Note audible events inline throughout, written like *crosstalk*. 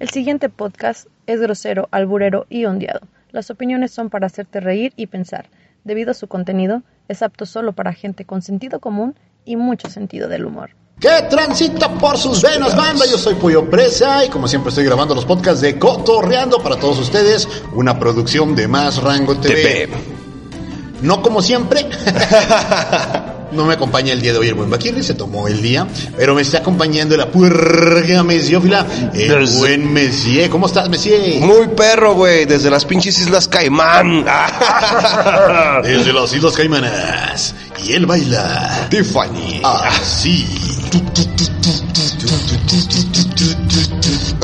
El siguiente podcast es grosero, alburero y ondeado. Las opiniones son para hacerte reír y pensar. Debido a su contenido, es apto solo para gente con sentido común y mucho sentido del humor. ¿Qué transita por sus venas, banda? Yo soy Pollo Presa y como siempre estoy grabando los podcasts de Cotorreando para todos ustedes, una producción de Más Rango TV. No como siempre. *laughs* No me acompaña el día de hoy el buen Baquirri, se tomó el día, pero me está acompañando la puerga mesiófila, el buen Messier. ¿Cómo estás, Messier? Muy perro, güey, desde las pinches Islas Caimán. Desde las Islas Caimanas. Y él baila. Tiffany. Así.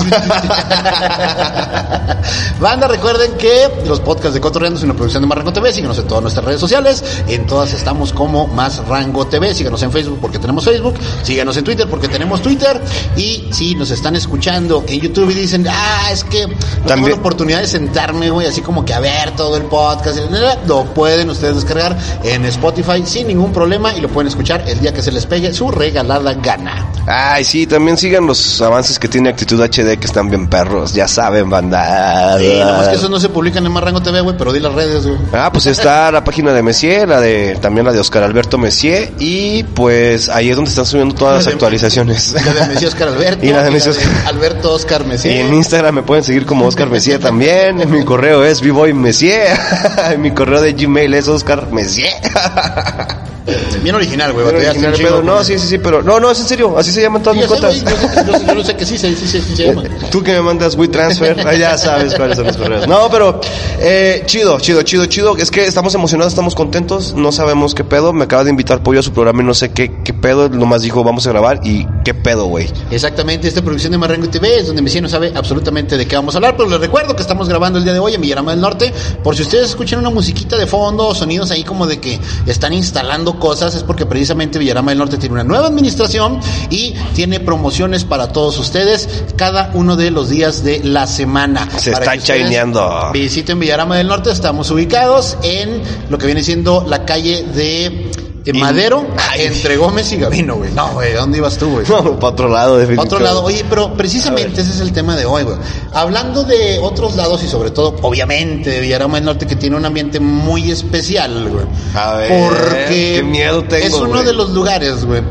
*laughs* Banda, recuerden que los podcasts de Cotorreando es una producción de Más Rango TV. Síguenos en todas nuestras redes sociales. En todas estamos como Más Rango TV. Síganos en Facebook porque tenemos Facebook. Síganos en Twitter porque tenemos Twitter. Y si nos están escuchando en YouTube y dicen, ah, es que no tengo la oportunidad de sentarme, güey, así como que a ver todo el podcast. Lo pueden ustedes descargar en Spotify sin ningún problema y lo pueden escuchar el día que se les pegue su regalada gana. Ay, sí, también sigan los avances que tiene Actitud HD que están bien perros, ya saben, banda. Sí, nomás que esos no se publican en Marrango TV, güey, pero di las redes, güey. Ah, pues está la página de Messier, la de también la de Oscar Alberto Messier y pues ahí es donde están subiendo todas las actualizaciones. La de Messi Oscar *laughs* Alberto. Y la de Messi Oscar- Alberto Oscar Y Messi. en Instagram me pueden seguir como Oscar Messier también. Mi correo es Vivoy Messier. *laughs* Mi correo de Gmail es Oscar Messier. *laughs* Bien original, güey. Batallaste original, un chingo pero no, sí, sí, sí, pero no, no, es en serio, así se llaman todas Sí, mis cuentas. yo yo sé- yo lo sé que sí, sí, sí, sí, se llama. *laughs* Tú que me mandas WeTransfer, ah, ya sabes cuáles son los correos. No, pero eh, chido, chido, chido, chido. Es que estamos emocionados, estamos contentos, no sabemos qué pedo. Me acaba de invitar Pollo a su programa y no sé qué, qué pedo. Nomás dijo, vamos a grabar y qué pedo, güey. Exactamente, esta producción de Marrango TV es donde Messi no sabe absolutamente de qué vamos a hablar, pero les recuerdo que estamos grabando el día de hoy en Villarama del Norte. Por si ustedes escuchan una musiquita de fondo, sonidos ahí como de que están instalando cosas, es porque precisamente Villarama del Norte tiene una nueva administración y tiene promociones para todos ustedes cada uno de los días de la semana. Se Para está que ustedes chaineando. Visiten Villarama del Norte, estamos ubicados en lo que viene siendo la calle de... In- Madero, entre Gómez y Gavino, güey. No, güey, ¿dónde ibas tú, güey? *laughs* No, para otro lado, definitivamente. otro lado, oye, pero precisamente ese es el tema de hoy, güey. Hablando de otros lados y sobre todo, obviamente, de Villarama del Norte, que tiene un ambiente muy especial, güey. A ver, Porque qué miedo tengo, es uno güey. de los lugares, güey,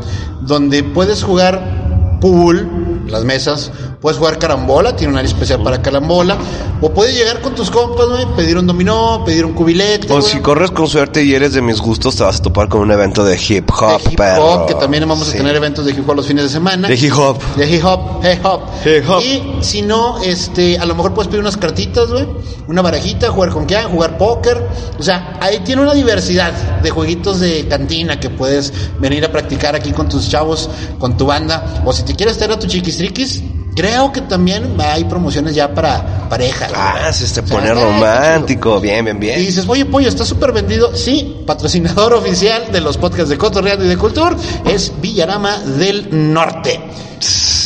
donde puedes jugar pool, las mesas, puedes jugar carambola, tiene un área especial para carambola, o puedes llegar con tus compas, güey, pedir un dominó, pedir un cubilete, O güey. si corres con suerte y eres de mis gustos, te vas a topar con un evento de hip hop, de hip hop, que también vamos a Sí. tener eventos de hip hop los fines de semana. De hip hop. De hip hop, hip hop. Hip hop. Y si no, este, a lo mejor puedes pedir unas cartitas, güey, una barajita, jugar con quién, jugar póker. O sea, ahí tiene una diversidad de jueguitos de cantina que puedes venir a practicar aquí con tus chavos, con tu banda. O si te quieres traer a tu chiquistriquis, creo que también hay promociones ya para parejas. Ah, se te O sea, pone romántico. Bien, bien, y bien. dices, oye, pollo, está súper vendido. Sí, patrocinador *laughs* oficial de los podcasts de Cotorreando y de Cultura es Villarama del Norte.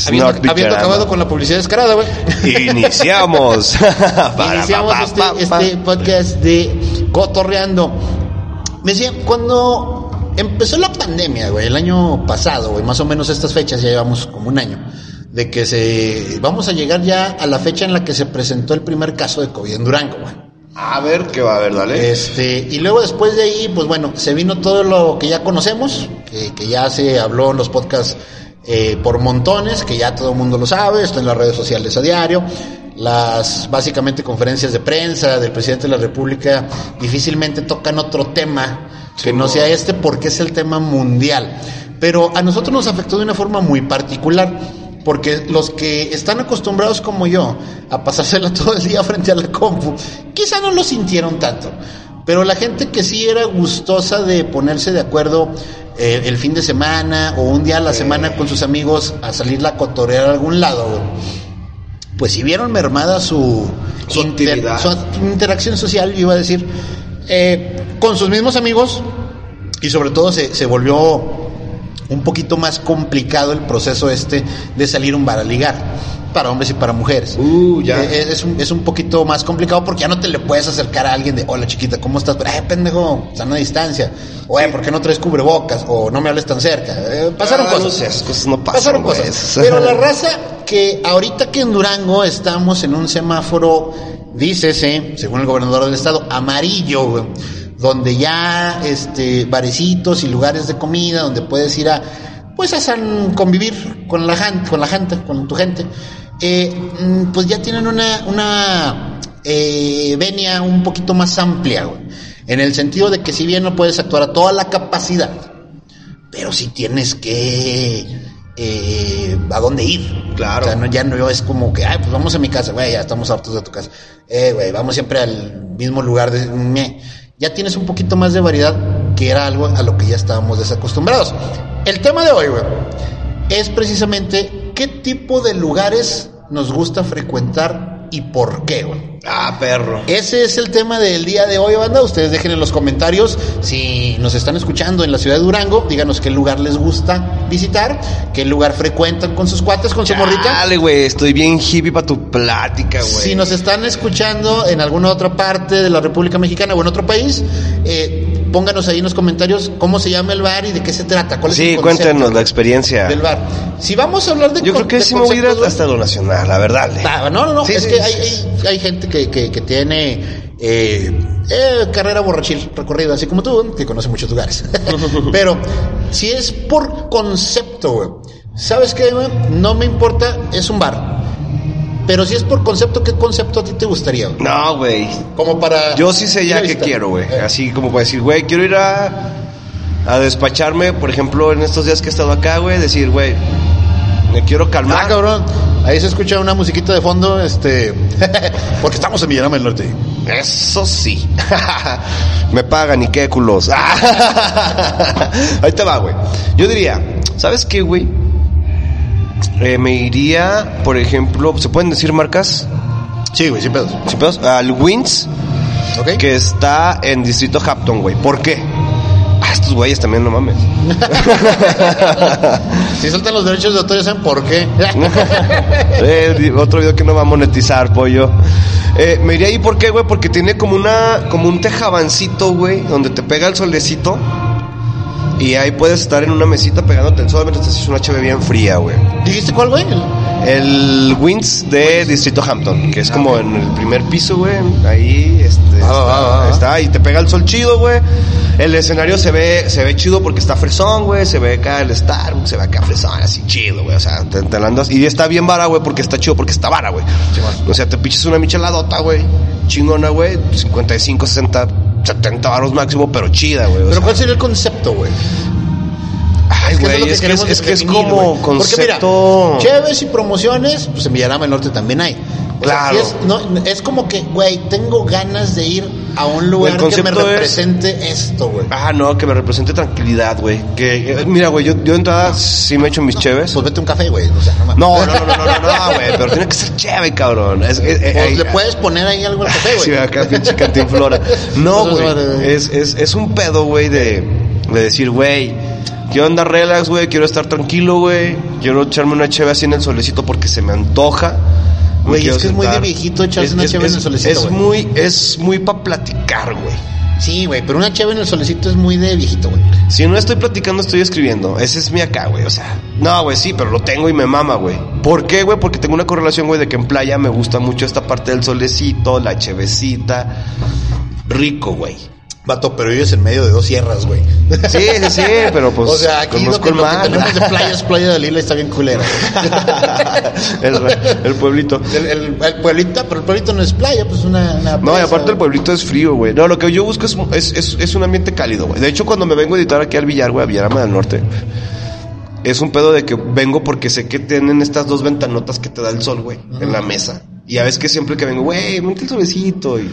Habiendo, habiendo acabado con la publicidad descarada, güey. Iniciamos. *laughs* *laughs* Iniciamos este, este podcast de Cotorreando. Me decía, cuando empezó la pandemia, güey, el año pasado, güey, más o menos estas fechas, ya llevamos como un año, de que se, vamos a llegar ya a la fecha en la que se presentó el primer caso de COVID en Durango, güey. A ver, ¿qué va a ver? Dale. Este, y luego después de ahí, pues bueno, se vino todo lo que ya conocemos, que, que ya se habló en los podcasts eh, por montones, que ya todo el mundo lo sabe, está en las redes sociales a diario. Las básicamente conferencias de prensa del presidente de la República difícilmente tocan otro tema que no sea este porque es el tema mundial. Pero a nosotros nos afectó de una forma muy particular. Porque los que están acostumbrados como yo a pasársela *laughs* todo el día frente a la compu, quizá no lo sintieron tanto. Pero la gente que sí era gustosa de ponerse de acuerdo eh, el fin de semana o un día a la semana con sus amigos a salir a cotorear a algún lado, pues si vieron mermada su, Su actividad. su interacción social, yo iba a decir, eh, con sus mismos amigos y sobre todo se, se volvió un poquito más complicado el proceso este de salir un bar a ligar para hombres y para mujeres. Uh, ya. Eh, es, un, es un poquito más complicado porque ya no te le puedes acercar a alguien de, hola chiquita, ¿cómo estás? Eh, pendejo, están a distancia. Oye, ¿por qué no traes cubrebocas? O no me hables tan cerca. Eh, pasaron Ah, cosas. no esas cosas no pasan, Pasaron cosas. *laughs* Pero la raza que ahorita que en Durango estamos en un semáforo, dícese, según el gobernador del estado, amarillo, güey, donde ya este barecitos y lugares de comida donde puedes ir a pues a san- convivir con la gente, con la gente, con tu gente, eh, mm, pues ya tienen una una eh, venia un poquito más amplia, güey, en el sentido de que si bien no puedes actuar a toda la capacidad, pero si tienes que eh, a dónde ir. Claro. O sea, no, ya no es como que, ay, pues vamos a mi casa, güey, ya estamos hartos de tu casa. Eh, güey, vamos siempre al mismo lugar de meh. Ya tienes un poquito más de variedad que era algo a lo que ya estábamos desacostumbrados. El tema de hoy, güey, es precisamente qué tipo de lugares nos gusta frecuentar y por qué, güey. Ah, perro. Ese es el tema del día de hoy, banda. Ustedes dejen en los comentarios si nos están escuchando en la ciudad de Durango. Díganos qué lugar les gusta visitar, qué lugar frecuentan con sus cuates, con su morrita. Dale, güey, estoy bien hippie para tu plática, güey. Si nos están escuchando en alguna otra parte de la República Mexicana o en otro país, eh, pónganos ahí en los comentarios cómo se llama el bar y de qué se trata. ¿Cuál es Sí, el concepto cuéntenos la experiencia. del bar. Si vamos a hablar de Yo creo que sí me voy a ir hasta lo nacional, la verdad. Ah, no, no, no, Sí, es sí, que sí, hay, sí. hay, hay gente que, que, que tiene eh, eh, carrera borrachil recorrida, así como tú, que conoce muchos lugares. *laughs* Pero si es por concepto, güey, ¿sabes qué, güey? No me importa, es un bar. Pero si es por concepto, ¿qué concepto a ti te gustaría, güey? No, güey. Como para... Yo sí sé ya qué quiero, güey. Eh, Así como para decir, güey, quiero ir a, a despacharme, por ejemplo, en estos días que he estado acá, güey, decir, güey, me quiero calmar. Ah, cabrón. Ahí se escucha una musiquita de fondo, este... *laughs* porque estamos en Villarama del Norte. Eso sí. *laughs* Me pagan y qué culos. *laughs* Ahí te va, güey. Yo diría, ¿sabes qué, güey? Eh, me iría, por ejemplo, ¿se pueden decir marcas? Sí, güey, sin pedos. ¿Sin pedos? Al Wins, que está en Distrito Hampton, güey. ¿Por qué? Ah, estos güeyes también, no mames. *laughs* Si sueltan los derechos de autor, ya ¿saben por qué? *laughs* Eh, otro video que no va a monetizar, pollo. Eh, me iría ahí, ¿por qué, güey? Porque tiene como una, como un tejabancito, güey, donde te pega el solecito. Y ahí puedes estar en una mesita pegándote el sol mientras te haces una chave bien fría, güey. ¿Dijiste cuál, güey? El Wins de Distrito Hampton, que es como en el primer piso, güey. Ahí este, Ah, va, va, va. está, está, y te pega el sol chido, güey. El escenario se ve, se ve chido porque está fresón, güey. Se ve acá el Starbucks, se ve acá fresón, así chido, güey. O sea, te, te andas. Y está bien vara, güey, porque está chido, porque está vara, güey. O sea, te piches una micheladota, güey. Chingona, güey. 55, 60, 70 varos máximo, pero chida, güey. o Pero sea. ¿cuál sería el concepto, güey? Ay, güey, es que es, queremos es que es como concepto. Porque mira, cheves y promociones, pues en Villarama del Norte también hay. O sea, Claro. es, no, es como que, güey, tengo ganas de ir a un lugar El que me es- represente esto, güey. Ah, no, que me represente tranquilidad, güey. Que, eh, mira, güey, yo, yo de entrada sí me echo mis cheves. Pues vete un café, güey. O sea, no. No, no, no, no, no, no, no, güey, pero tiene que ser chévere, cabrón. Es, es- eh, Pues eh, le puedes poner ahí algo al café, güey. Sí, acá pinche cantinflora. *laughs* No, güey. Es, es, es un pedo, güey, de, de decir, güey, quiero andar relax, güey, quiero estar tranquilo, güey. Quiero echarme una cheve así en el solecito porque se me antoja. Güey, es que es muy de viejito echarse una cheve en el solecito, Es muy, es muy para platicar, güey. Sí, güey, pero una cheve en el solecito es muy de viejito, güey. Si no estoy platicando, estoy escribiendo. Ese es mi acá, güey. O sea, no, güey, sí, pero lo tengo y me mama, güey. ¿Por qué, güey? Porque tengo una correlación, güey, de que en playa me gusta mucho esta parte del solecito, la chevecita. Rico, güey. Vato, pero vives en medio de dos sierras, güey. Sí, sí, sí, *laughs* pero pues. o sea, aquí lo que, el lo que tenemos de playa es playa de Lila y está bien culera. *laughs* el, el pueblito. el, el, el pueblito, pero el pueblito no es playa, pues una, una No, y aparte el pueblito es frío, güey. No, lo que yo busco es, es, es, es un ambiente cálido, güey. De hecho, cuando me vengo a editar aquí al Villar, güey, a Villarama del Norte, es un pedo de que vengo porque sé que tienen estas dos ventanotas que te da el sol, güey, en la mesa. Y a veces que siempre que vengo, güey, monte el solecito y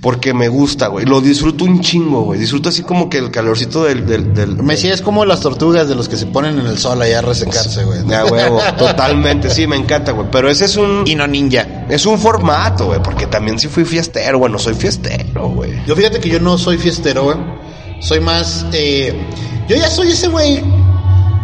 Porque me gusta, güey. Lo disfruto un chingo, güey. Disfruto así como que el calorcito del... del, del Me decía, es como las tortugas de los que se ponen en el sol allá a resecarse, güey. Ya, huevo. *laughs* Totalmente, sí, me encanta, güey. Pero ese es un... Y no ninja. Es un formato, güey. Porque también sí fui fiestero, bueno, soy fiestero, güey. Yo fíjate que yo no soy fiestero, güey. Soy más... Eh, yo ya soy ese güey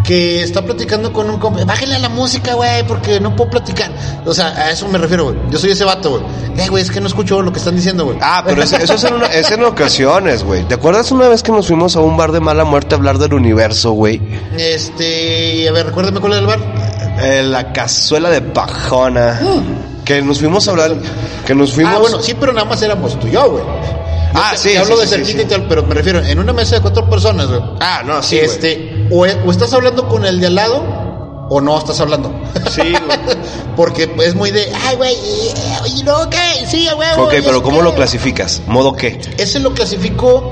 que está platicando con un compa. Bájale a la música, güey, porque no puedo platicar. O sea, a eso me refiero, güey. Yo soy ese vato, güey. Eh, güey, es que no escucho lo que están diciendo, güey. Ah, pero eso, eso es, en una- es en ocasiones, güey. ¿Te acuerdas una vez que nos fuimos a un bar de mala muerte a hablar del universo, güey? Este, a ver, recuérdame cuál es el bar. Eh, la cazuela de pajona. Que nos fuimos a hablar. Que nos fuimos. Ah, bueno, sí, pero nada más éramos tú y yo, güey. Ah, te- sí, te hablo sí, de sí, cerquita sí. y tal, pero me refiero, en una mesa de cuatro personas, güey. Ah, no, sí. este, o, o estás hablando con el de al lado, o no estás hablando. Sí, güey. *laughs* Porque es muy de, ay, güey, y, y luego qué, sí, huevo. Ok, pero ¿cómo lo clasificas? ¿Modo qué? Ese lo clasifico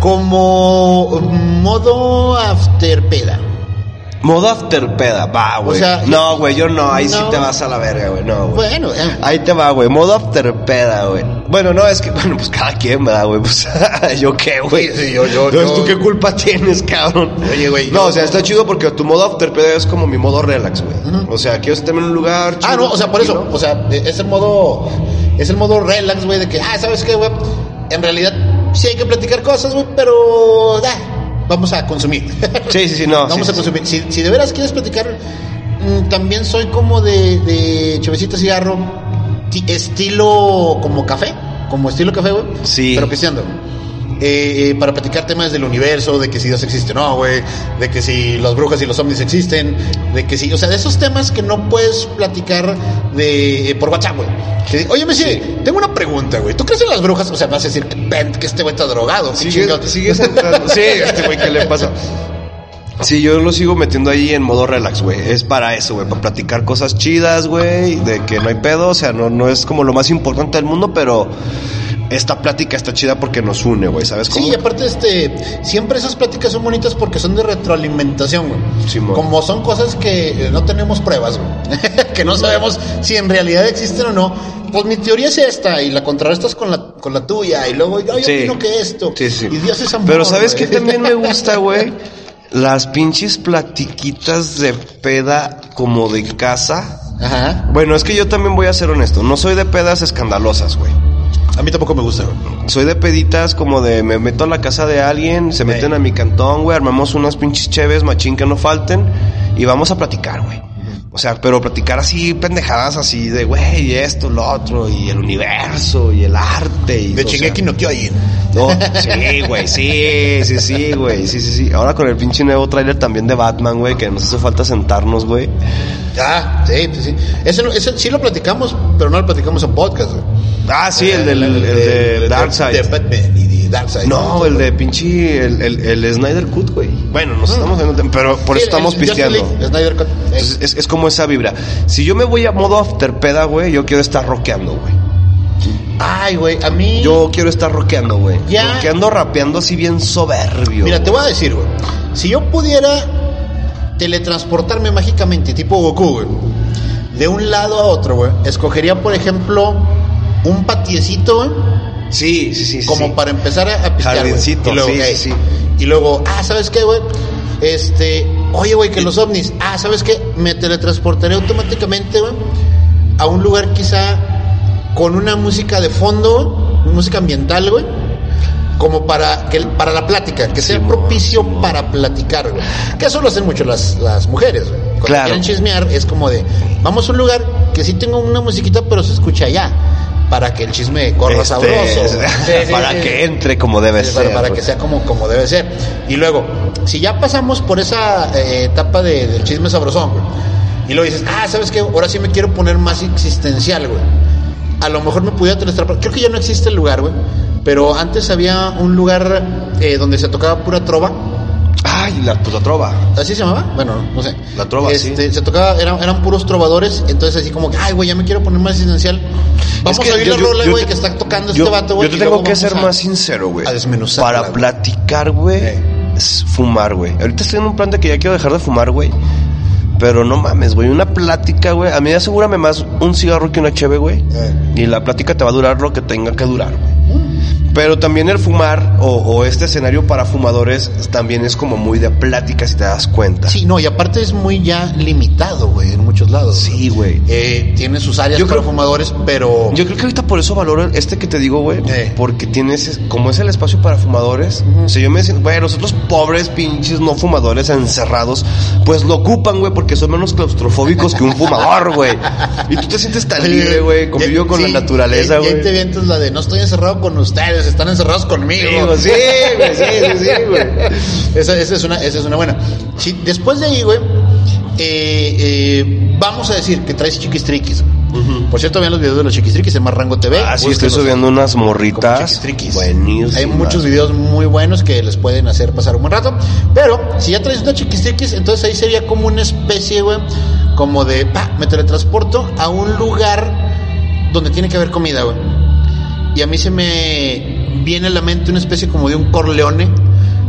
como modo afterpeda. Modo afterpeda, va, güey. O sea, no, güey, yo no, ahí sí te vas a la verga, güey, no, güey. Bueno, eh, Ahí te va, güey, modo afterpeda, güey. Bueno, no, es que, bueno, pues cada quien, ¿verdad, güey? Pues, *laughs* ¿yo qué, güey? Sí, sí, yo- yo- Entonces, yo- ¿tú qué culpa tienes, cabrón? Oye, güey, No, yo- o sea, está chido porque tu modo afterpeda es como mi modo relax, güey. O sea, quiero estar en un lugar Ah, chido, no, o sea, por eso, o sea, es el modo, es el modo relax, güey, de que, ah, ¿sabes qué, güey? En realidad, sí hay que platicar cosas, güey, pero, ah, vamos a consumir. *laughs* Sí, sí, sí, no. vamos sí, a sí, consumir. Si, si de veras quieres platicar, mm, también soy como de, de chavecita cigarro, ti- estilo como café, como estilo café, güey. Sí. Pero pisteando. Eh, eh, para platicar temas del universo, de que si Dios existe o no, güey, de que si las brujas y los zombies existen, de que si, o sea, de esos temas que no puedes platicar de eh, por WhatsApp, güey. Oye, Messi, tengo una pregunta, güey. ¿Tú crees en las brujas? O sea, me vas a decir que, este güey está drogado. ¿qué Sigue, *laughs* entrando. Sí, este güey, ¿qué le pasa? Sí, yo lo sigo metiendo ahí en modo relax, güey. Es para eso, güey, para platicar cosas chidas, güey, de que no hay pedo, o sea, no, no es como lo más importante del mundo, pero esta plática está chida porque nos une, güey, ¿sabes cómo? Sí, y aparte, este, siempre esas pláticas son bonitas porque son de retroalimentación, güey. Simón. Como son cosas que eh, no tenemos pruebas, güey. *laughs* que no sabemos si en realidad existen o no. Pues mi teoría es esta y la contrarrestas con la, con la tuya y luego yo, Sí. opino que esto. Sí, sí. Y Dios es amor. Pero ¿sabes qué también me *laughs* gusta, güey? Las pinches platiquitas de peda como de casa. Ajá. Bueno, es que yo también voy a ser honesto. No soy de pedas escandalosas, güey. A mí tampoco me gusta, güey. Soy de peditas como de me meto a la casa de alguien, se meten a mi cantón, güey, armamos unas pinches cheves, machín que no falten y vamos a platicar, güey. O sea, pero platicar así pendejadas así de, güey, esto, lo otro, y el universo, y el arte. Y, De Shingeki no Kyojin. no, sí, güey, sí, sí, sí, güey, sí, sí, sí. Ahora con el pinche nuevo tráiler también de Batman, güey, que nos hace falta sentarnos, güey. Ah, sí, sí, sí. Ese, ese sí lo platicamos, pero no lo platicamos en podcast, güey. Ah, sí, el, del, el de Darkseid. De Batman Darkseid. No, el de pinche, el, el, el Snyder Cut, güey. Bueno, nos estamos viendo, pero por eso estamos pisteando. Snyder Cut. Eh, Entonces, es, es como esa vibra. Si yo me voy a modo afterpeda, güey, yo quiero estar rockeando, güey. Ay, güey, a mí. Yo quiero estar rockeando, güey. Ya. Rockeando, rapeando así bien soberbio. Mira, te voy a decir, güey. Si yo pudiera teletransportarme mágicamente, tipo Goku, güey, de un lado a otro, güey, escogería, por ejemplo, un patiecito, güey, Sí, sí, sí. como sí. para empezar a, a pistear. Jardincito, Y luego, sí, sí, sí. Y luego, ah, ¿sabes qué, güey? Este, oye, güey, que los ovnis. Ah, ¿sabes qué? Me teletransportaré automáticamente, güey, a un lugar quizá con una música de fondo, música ambiental, güey, como para que para la plática, que sea Simón, propicio para platicar, güey. Que eso lo hacen mucho las, las mujeres, güey. Cuando Claro. quieren chismear es como de, vamos a un lugar que sí tengo una musiquita, pero se escucha allá, para que el chisme corra Este, sabroso. *laughs* Sí, para sí. que entre como debe ser. para, para que sea como, como debe ser. Y luego, si ya pasamos por esa eh, etapa de- del chisme sabrosón, güey, y luego dices, ah, ¿sabes qué? Ahora sí me quiero poner más existencial, güey. A lo mejor me pudiera teletransportar. Creo que ya no existe el lugar, güey. Pero antes había un lugar eh, donde se tocaba pura trova. Ay, la, pues la trova. ¿Así se llamaba? Bueno, no sé. La trova, este, Se tocaba, eran, eran puros trovadores. Entonces, así como que, ay, güey, ya me quiero poner más existencial. Vamos Es que a oír la rola, güey, que está tocando Yo, este vato, güey. yo te tengo que ser a- más sincero, güey. a desmenuzarla, Para platicar, güey, es fumar, güey. Ahorita estoy en un plan de que ya quiero dejar de fumar, güey. Pero no mames, güey, una plática, güey. A mí asegúrame más un cigarro que una cheve, güey. Eh. Y la plática te va a durar lo que tenga que durar, güey. Pero también el fumar o, o este escenario para fumadores también es como muy de plática si te das cuenta. Sí, no, y aparte es muy ya limitado, güey, en muchos lados. Sí, güey. Eh, tiene sus áreas Yo para creo- fumadores, pero... Yo creo que ahorita por eso valoro este que te digo, güey. Eh. Porque tienes, como es el espacio para fumadores. O sea, yo me siento, güey, los otros pobres pinches no fumadores encerrados, pues lo ocupan, güey, porque son menos claustrofóbicos que un fumador, güey. Y tú te sientes tan libre, güey. Convivió con Sí, la naturaleza, y- y ahí te güey. vienes la de no estoy encerrado con ustedes, están encerrados conmigo. Digo, sí, güey, sí, sí, sí, *laughs* güey. Esa, esa es una, esa es una buena. Sí, después de ahí, güey, eh, eh, vamos a decir que traes chiquistriquis. Por cierto, vean los videos de los chiquistriquis en Más Rango TV. Ah, sí, estoy subiendo unas morritas. Buenísimas. Hay muchos videos muy buenos que les pueden hacer pasar un buen rato. Pero si ya traes una chiquistriquis, entonces ahí sería como una especie, güey, como de, pa, me teletransporto a un lugar donde tiene que haber comida, güey. Y a mí se me viene a la mente una especie como de un corleone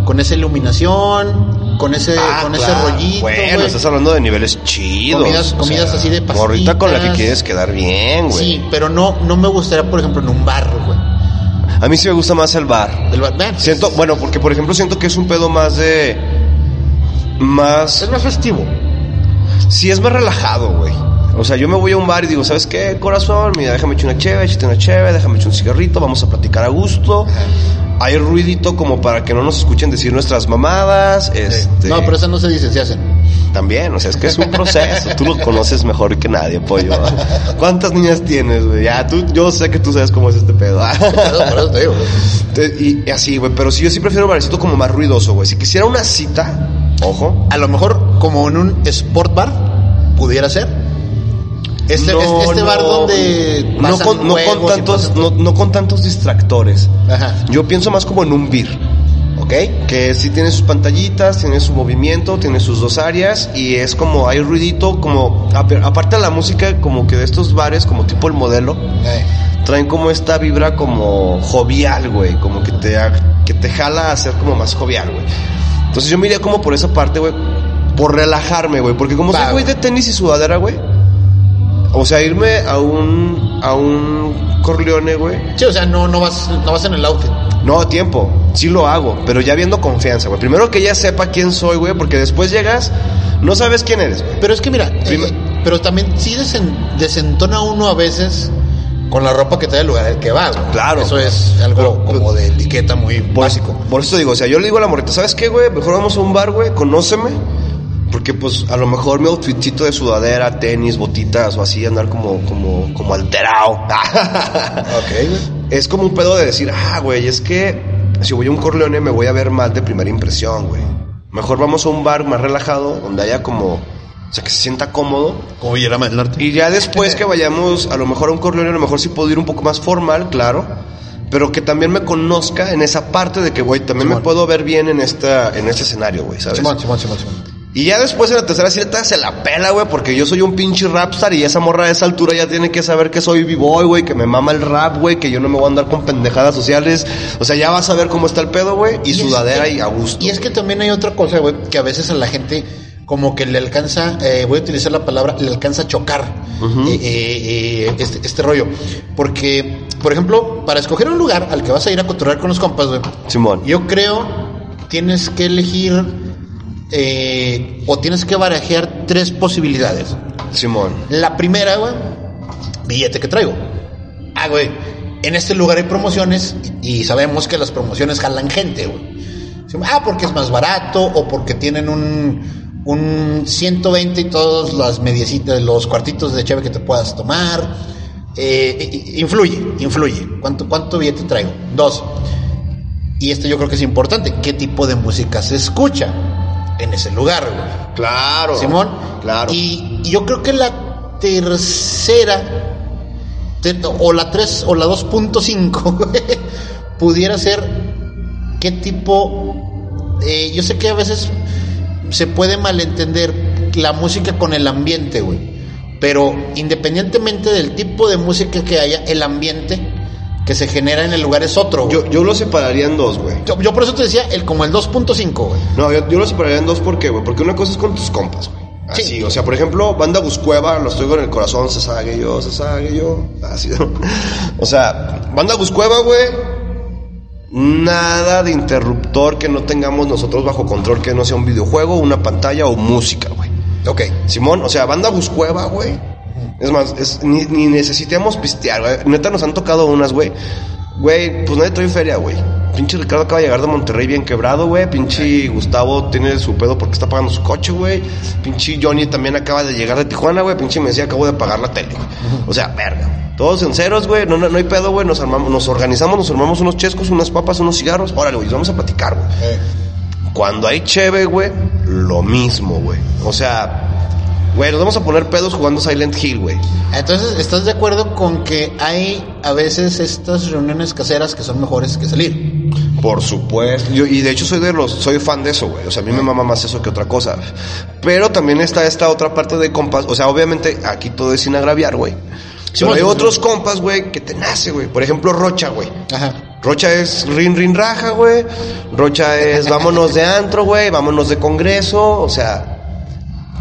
con esa iluminación, con ese, Ah, con claro. ese rollito. Bueno, estás hablando de niveles chidos. Comidas- comidas así de Morrita con la que pastitas. quieres quedar bien, güey. Sí, pero no, no me gustaría, por ejemplo, en un bar, güey. A mí sí me gusta más el bar. El bar- ven, Siento, bueno, porque por ejemplo siento que es un pedo más de. Más. es más festivo. Sí, es más relajado, güey. O sea, yo me voy a un bar y digo, ¿sabes qué, corazón? Mira, déjame echar una cheve, échate una cheve, déjame echar un cigarrito, vamos a platicar a gusto. Hay ruidito como para que no nos escuchen decir nuestras mamadas. Este, No, pero esas no se dicen, se hacen. También, o sea, es que es un proceso. Tú lo conoces mejor que nadie, pollo. ¿Cuántas niñas tienes, güey? Ya, tú, yo sé que tú sabes cómo es este pedo. Por eso, te digo. y, y así, güey. Pero sí, yo sí prefiero un barecito como más ruidoso, güey. Si quisiera una cita, ojo. A lo mejor como en un sport bar, pudiera ser. Este, no, este, este bar no, donde no con, no con tantos, no, no con tantos distractores. Ajá. Yo pienso más como en un beer. ¿Ok? Que sí tiene sus pantallitas, tiene su movimiento, tiene sus dos áreas y es como hay ruidito, como ap- aparte de la música, como que de estos bares, como tipo el modelo, Eh, traen como esta vibra como jovial, güey, como que te, que te jala a ser como más jovial, güey. Entonces yo me iría como por esa parte, güey, por relajarme, güey, porque como Va, soy güey. de tenis y sudadera, güey, o sea, irme a un, a un Corleone, güey, Sí, o sea, no, no, vas, no vas en el outfit. no a tiempo, sí lo hago, pero ya viendo confianza, güey. Primero que ella sepa quién soy, güey, porque después llegas, no sabes quién eres, güey. Pero es que mira, eh, pero también sí desen- desentona uno a veces con la ropa que trae el lugar al que va. güey. Claro. Eso es algo Pero- como de etiqueta muy Por, básico. por eso digo, o sea, yo le digo a la morrita, ¿sabes qué, güey? Mejor vamos a un bar, güey, conóceme. Porque, pues, a lo mejor mi outfitcito de sudadera, tenis, botitas o así, andar como, como, como alterado. *laughs* Ok, güey. es como un pedo de decir, ah, güey, es que si voy a un Corleone me voy a ver mal de primera impresión, güey. Mejor vamos a un bar más relajado, donde haya como, o sea, que se sienta cómodo. Como Villarama del Norte. Y ya después que vayamos a lo mejor a un Corleone, a lo mejor sí puedo ir un poco más formal, claro. Pero que también me conozca en esa parte de que, güey, también me Simón. puedo ver bien en esta, en este escenario, güey, ¿sabes? Simón, Simón. Y ya después en la tercera cita se la pela, güey, porque yo soy un pinche rapstar y esa morra a esa altura ya tiene que saber que soy b-boy, güey, que me mama el rap, güey, que yo no me voy a andar con pendejadas sociales. O sea, ya vas a ver cómo está el pedo, güey, y, sudadera que- y a gusto. Y es que también hay otra cosa, güey, que a veces a la gente como que le alcanza, eh, voy a utilizar la palabra, le alcanza a chocar eh, eh, eh, este, este rollo. Porque, por ejemplo, para escoger un lugar al que vas a ir a cotorrear con los compas, güey, Simón. yo creo tienes que elegir eh, o tienes que barajear tres posibilidades. Simón. La primera, güey, billete que traigo. Ah, güey, en este lugar hay promociones y sabemos que las promociones jalan gente, güey. Ah, porque es más barato o porque tienen un, un 120 y todas las mediecitas, los cuartitos de cheve que te puedas tomar. Eh, influye, influye. ¿Cuánto, ¿Cuánto billete traigo? Dos. Y esto yo creo que es importante. ¿Qué tipo de música se escucha en ese lugar, güey? Claro. Simón. Claro. Y, y yo creo que la tercera, te- o la 3 o la 2.5, *laughs* güey, pudiera ser qué tipo. eh, yo sé que a veces se puede malentender la música con el ambiente, güey. Pero independientemente del tipo de música que haya, el ambiente que se genera en el lugar es otro. Yo, yo lo separaría en dos, güey. Yo, yo por eso te decía el como el 2.5, güey. No, yo, yo lo separaría en dos, ¿por qué, güey? Porque una cosa es con tus compas, güey. Así, Sí. o sea, por ejemplo, banda Buscueva, lo estoy con el corazón, se sabe yo, se sabe yo. Así. *laughs* O sea, banda Buscueva, güey. Nada de interruptor que no tengamos nosotros bajo control, que no sea un videojuego, una pantalla o música, güey. Ok. Simón, o sea, banda Buscueva, güey. Es más, es- ni, ni necesitamos pistear, güey. Neta, nos han tocado unas, güey. Güey, pues nadie trae feria, güey. Pinche Ricardo acaba de llegar de Monterrey bien quebrado, güey. Pinche Gustavo tiene su pedo porque está pagando su coche, güey. Pinche Johnny también acaba de llegar de Tijuana, güey. Pinche me decía, acabo de pagar la tele, güey. O sea, verga. Todos en ceros, güey. No, no, no hay pedo, güey. Nos, armamos, nos organizamos, nos armamos unos chescos, unas papas, unos cigarros. Órale, güey, vamos a platicar, güey. Eh, Cuando hay cheve, güey, lo mismo, güey. O sea, güey, nos vamos a poner pedos jugando Silent Hill, güey. Entonces, ¿estás de acuerdo con que hay a veces estas reuniones caseras que son mejores que salir? Por supuesto. Yo, y de hecho soy de los, soy fan de eso, güey. O sea, a mí me mama más eso que otra cosa. Pero también está esta otra parte de compas. O sea, obviamente aquí todo es sin agraviar, güey. Pero sí, hay sí, otros compas, güey, que te nace, güey. Por ejemplo, Rocha, güey. Ajá. Rocha es rin rin raja, güey. Rocha es *laughs* vámonos de antro, güey, vámonos de congreso, o sea,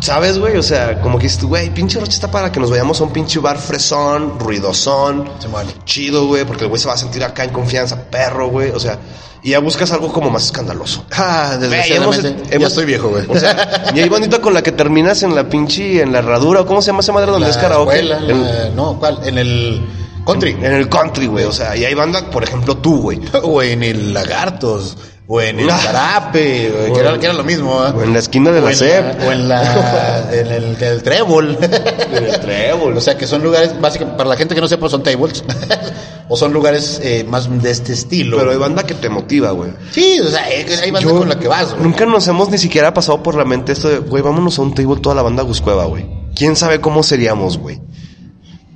¿sabes, güey? O sea, como que dices güey, pinche Rocha está para que nos vayamos a un pinche bar fresón, ruidosón, Simón. chido, güey, porque el güey se va a sentir acá en confianza, perro, güey, o sea, y ya buscas algo como más escandaloso. *laughs* Ah, desgraciadamente. hemos- ya hemos- estoy viejo, güey. O sea, y hay bandita con la que terminas en la pinche, en la herradura, ¿o ¿cómo se llama esa madre donde La es karaoke? escuela, En- la- no, ¿cuál? En el country. en el country, güey, o sea, y hay banda, por ejemplo, tú, güey. o en el Lagartos. O en el Ah. Zarape, güey, que, era, que era lo mismo. ¿eh? O en la esquina de la SEP. O en, la, en el, el trébol. *laughs* En el trébol. O sea, que son lugares, básicamente, para la gente que no sepa, son tables. *laughs* o son lugares eh, más de este estilo. Pero hay banda que te motiva, güey. Sí, o sea, hay banda Yo- con la que vas, güey. Nunca nos hemos ni siquiera pasado por la mente esto de, güey, vámonos a un table toda la banda Guscueva, güey. ¿Quién sabe cómo seríamos, güey?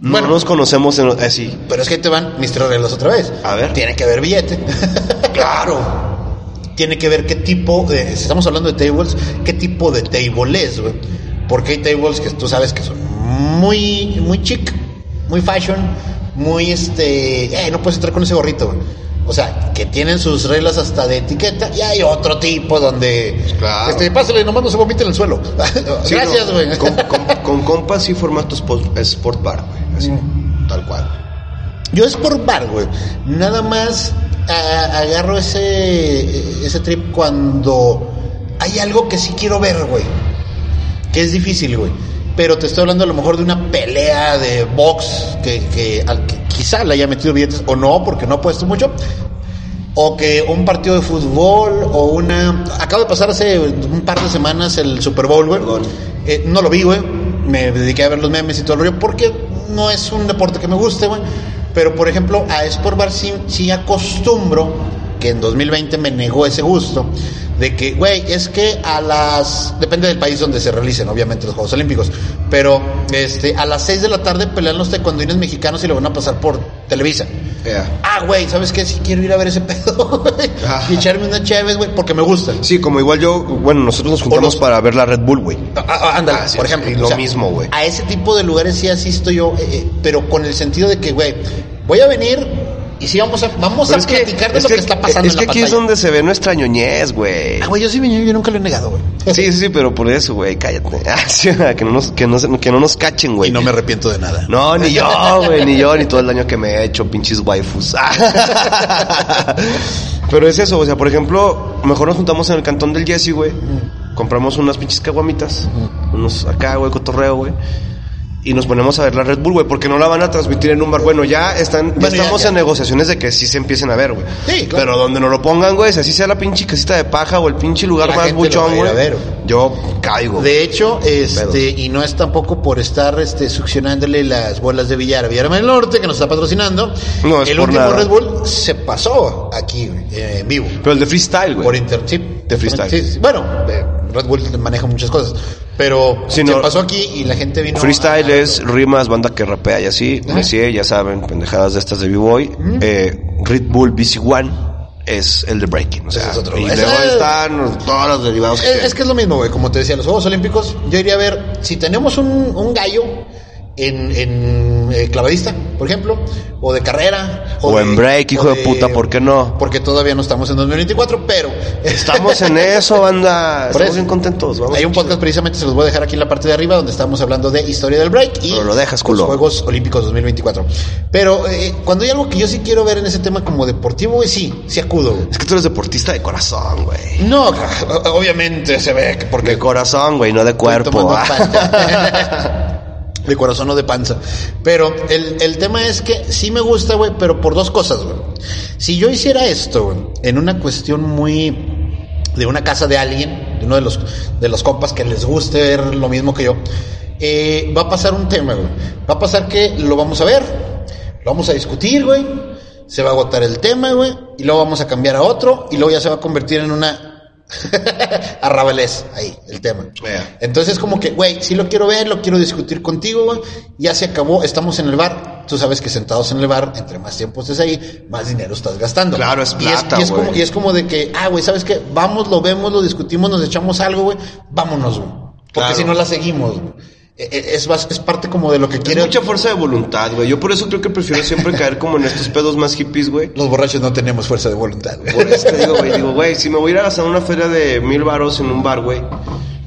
No Bueno. nos conocemos en, así. Pero es que te van mis tres reglas otra vez. A ver. Tiene que haber billete. *laughs* Claro. Tiene que ver qué tipo, de, si estamos hablando de tables, qué tipo de table es, güey. Porque hay tables que tú sabes que son muy, muy chic, muy fashion, muy este, eh, no puedes entrar con ese gorrito, güey. O sea, que tienen sus reglas hasta de etiqueta y hay otro tipo donde, Claro. este, pásale, nomás no se vomite en el suelo. *laughs* Sí, Gracias, no, güey. Con, con- con compas sí formato sport, sport bar, güey. Así, Mm. tal cual. Yo es por bar, güey. Nada más a- agarro ese, ese trip cuando hay algo que sí quiero ver, güey. Que es difícil, güey. Pero te estoy hablando a lo mejor de una pelea de box que, que, al que quizá le haya metido billetes o no, porque no ha puesto mucho. O que un partido de fútbol o una... Acabo de pasar hace un par de semanas el Super Bowl, güey. Eh, no lo vi, güey. Me dediqué a ver los memes y todo el rollo porque no es un deporte que me guste, güey. Pero, por ejemplo, a Sport Bar sí, sí acostumbro, que en 2020 me negó ese gusto, de que, güey, es que a las... Depende del país donde se realicen, obviamente, los Juegos Olímpicos. Pero este, a las 6 de la tarde pelean los taekwondoines mexicanos y lo van a pasar por Televisa. Yeah. Ah, güey, ¿sabes qué? Si quiero ir a ver ese pedo, *laughs* güey. Ajá. Y echarme una chévere, güey, porque me gusta. Sí, como igual yo, bueno, nosotros nos juntamos los- para ver la Red Bull, güey. Ah, ah, ándale, Ah, sí, por sí, ejemplo. lo mismo, güey. A ese tipo de lugares sí asisto yo, eh, eh, pero con el sentido de que, güey, voy a venir y sí vamos a, vamos Pero a platicar de es lo que, está pasando Es que en la aquí es pantalla. donde se ve nuestra ñoñez, güey. Ah, güey, yo sí vine, yo nunca lo he negado, güey. *laughs* Sí, sí, sí, pero por eso, güey, cállate. *laughs* Ah, sí, *laughs* que no nos, que no, que no nos cachen, güey. Y no me arrepiento de nada. No, ni yo, güey, ni yo, ni todo el daño que me he hecho, pinches waifus. Pero es eso, o sea, por ejemplo, mejor nos juntamos en el cantón del Jesse, güey. Compramos unas pinches caguamitas, unos acá, güey, cotorreo, güey. Y nos ponemos a ver la Red Bull, güey, porque no la van a transmitir en un bar. Bueno, ya están, ya Bueno, estamos ya. en negociaciones de que sí se empiecen a ver, güey. Sí, claro. Pero donde nos lo pongan, güey, si así sea la pinche casita de paja o el pinche lugar La más buchón, güey. Yo caigo. De hecho, este, y no es tampoco por estar este, succionándole las bolas de billar a Villarama del Norte, que nos está patrocinando. No, es el por último nada. Red Bull se pasó aquí, eh, en vivo. Pero el de freestyle, güey. Por internet, sí. De freestyle. Sí, sí. Bueno, eh, Red Bull maneja muchas cosas. Pero Sí, se no. pasó aquí y la gente vino. Freestyle a- es rimas, banda que rapea y así. Messier, ya saben, pendejadas de estas de B-Boy. Eh, Red Bull BC One es el de breaking. O sea, es otro. y luego es- están todos los derivados que Es, es que es lo mismo, güey. Como te decía, los Juegos Olímpicos, yo iría a ver si tenemos un, un gallo en, en eh, clavadista, por ejemplo, o de carrera. O en de- break, hijo de puta, ¿por qué no? Porque todavía no estamos en 2024, pero... *laughs* Estamos en eso, banda. Por Estamos eso. bien contentos. Vamos Hay un podcast precisamente, se los voy a dejar aquí en la parte de arriba, donde estamos hablando de historia del break y Pero lo dejas, los culo. Juegos Olímpicos 2024. Pero eh, cuando hay algo que yo sí quiero ver en ese tema como deportivo, güey, sí, sí acudo. güey. Es que tú eres deportista de corazón, güey. No, *laughs* obviamente se ve que porque De corazón, güey, no de cuerpo. *laughs* de corazón o de panza. Pero el, el tema es que sí me gusta, güey, pero por dos cosas, güey. Si yo hiciera esto, güey, en una cuestión muy de una casa de alguien, de uno de los, de los compas que les guste ver lo mismo que yo, eh, va a pasar un tema, güey. Va a pasar que lo vamos a ver, lo vamos a discutir, güey. Se va a agotar el tema, güey. Y luego vamos a cambiar a otro. Y luego ya se va a convertir en una *laughs* arrabalés ahí, el tema. Vea. Entonces, como que, güey, sí lo quiero ver, lo quiero discutir contigo, güey. Ya se acabó, estamos en el bar. Tú sabes que sentados en el bar, entre más tiempo estés ahí, más dinero estás gastando. Claro, es Y es, plata, y es como, y es como de que, ah, güey, ¿sabes qué? Vamos, lo vemos, lo discutimos, nos echamos algo, güey. Vámonos, güey. Porque Claro. si no la seguimos, güey. E- e- Es, es parte como de lo que Es quiere. mucha fuerza de voluntad, güey. Yo por eso creo que prefiero siempre caer como en estos pedos más hippies, güey. Los borrachos no tenemos fuerza de voluntad, güey. Por eso te digo, güey, digo, güey, si me voy a ir a gastar una feria de mil varos en un bar, güey,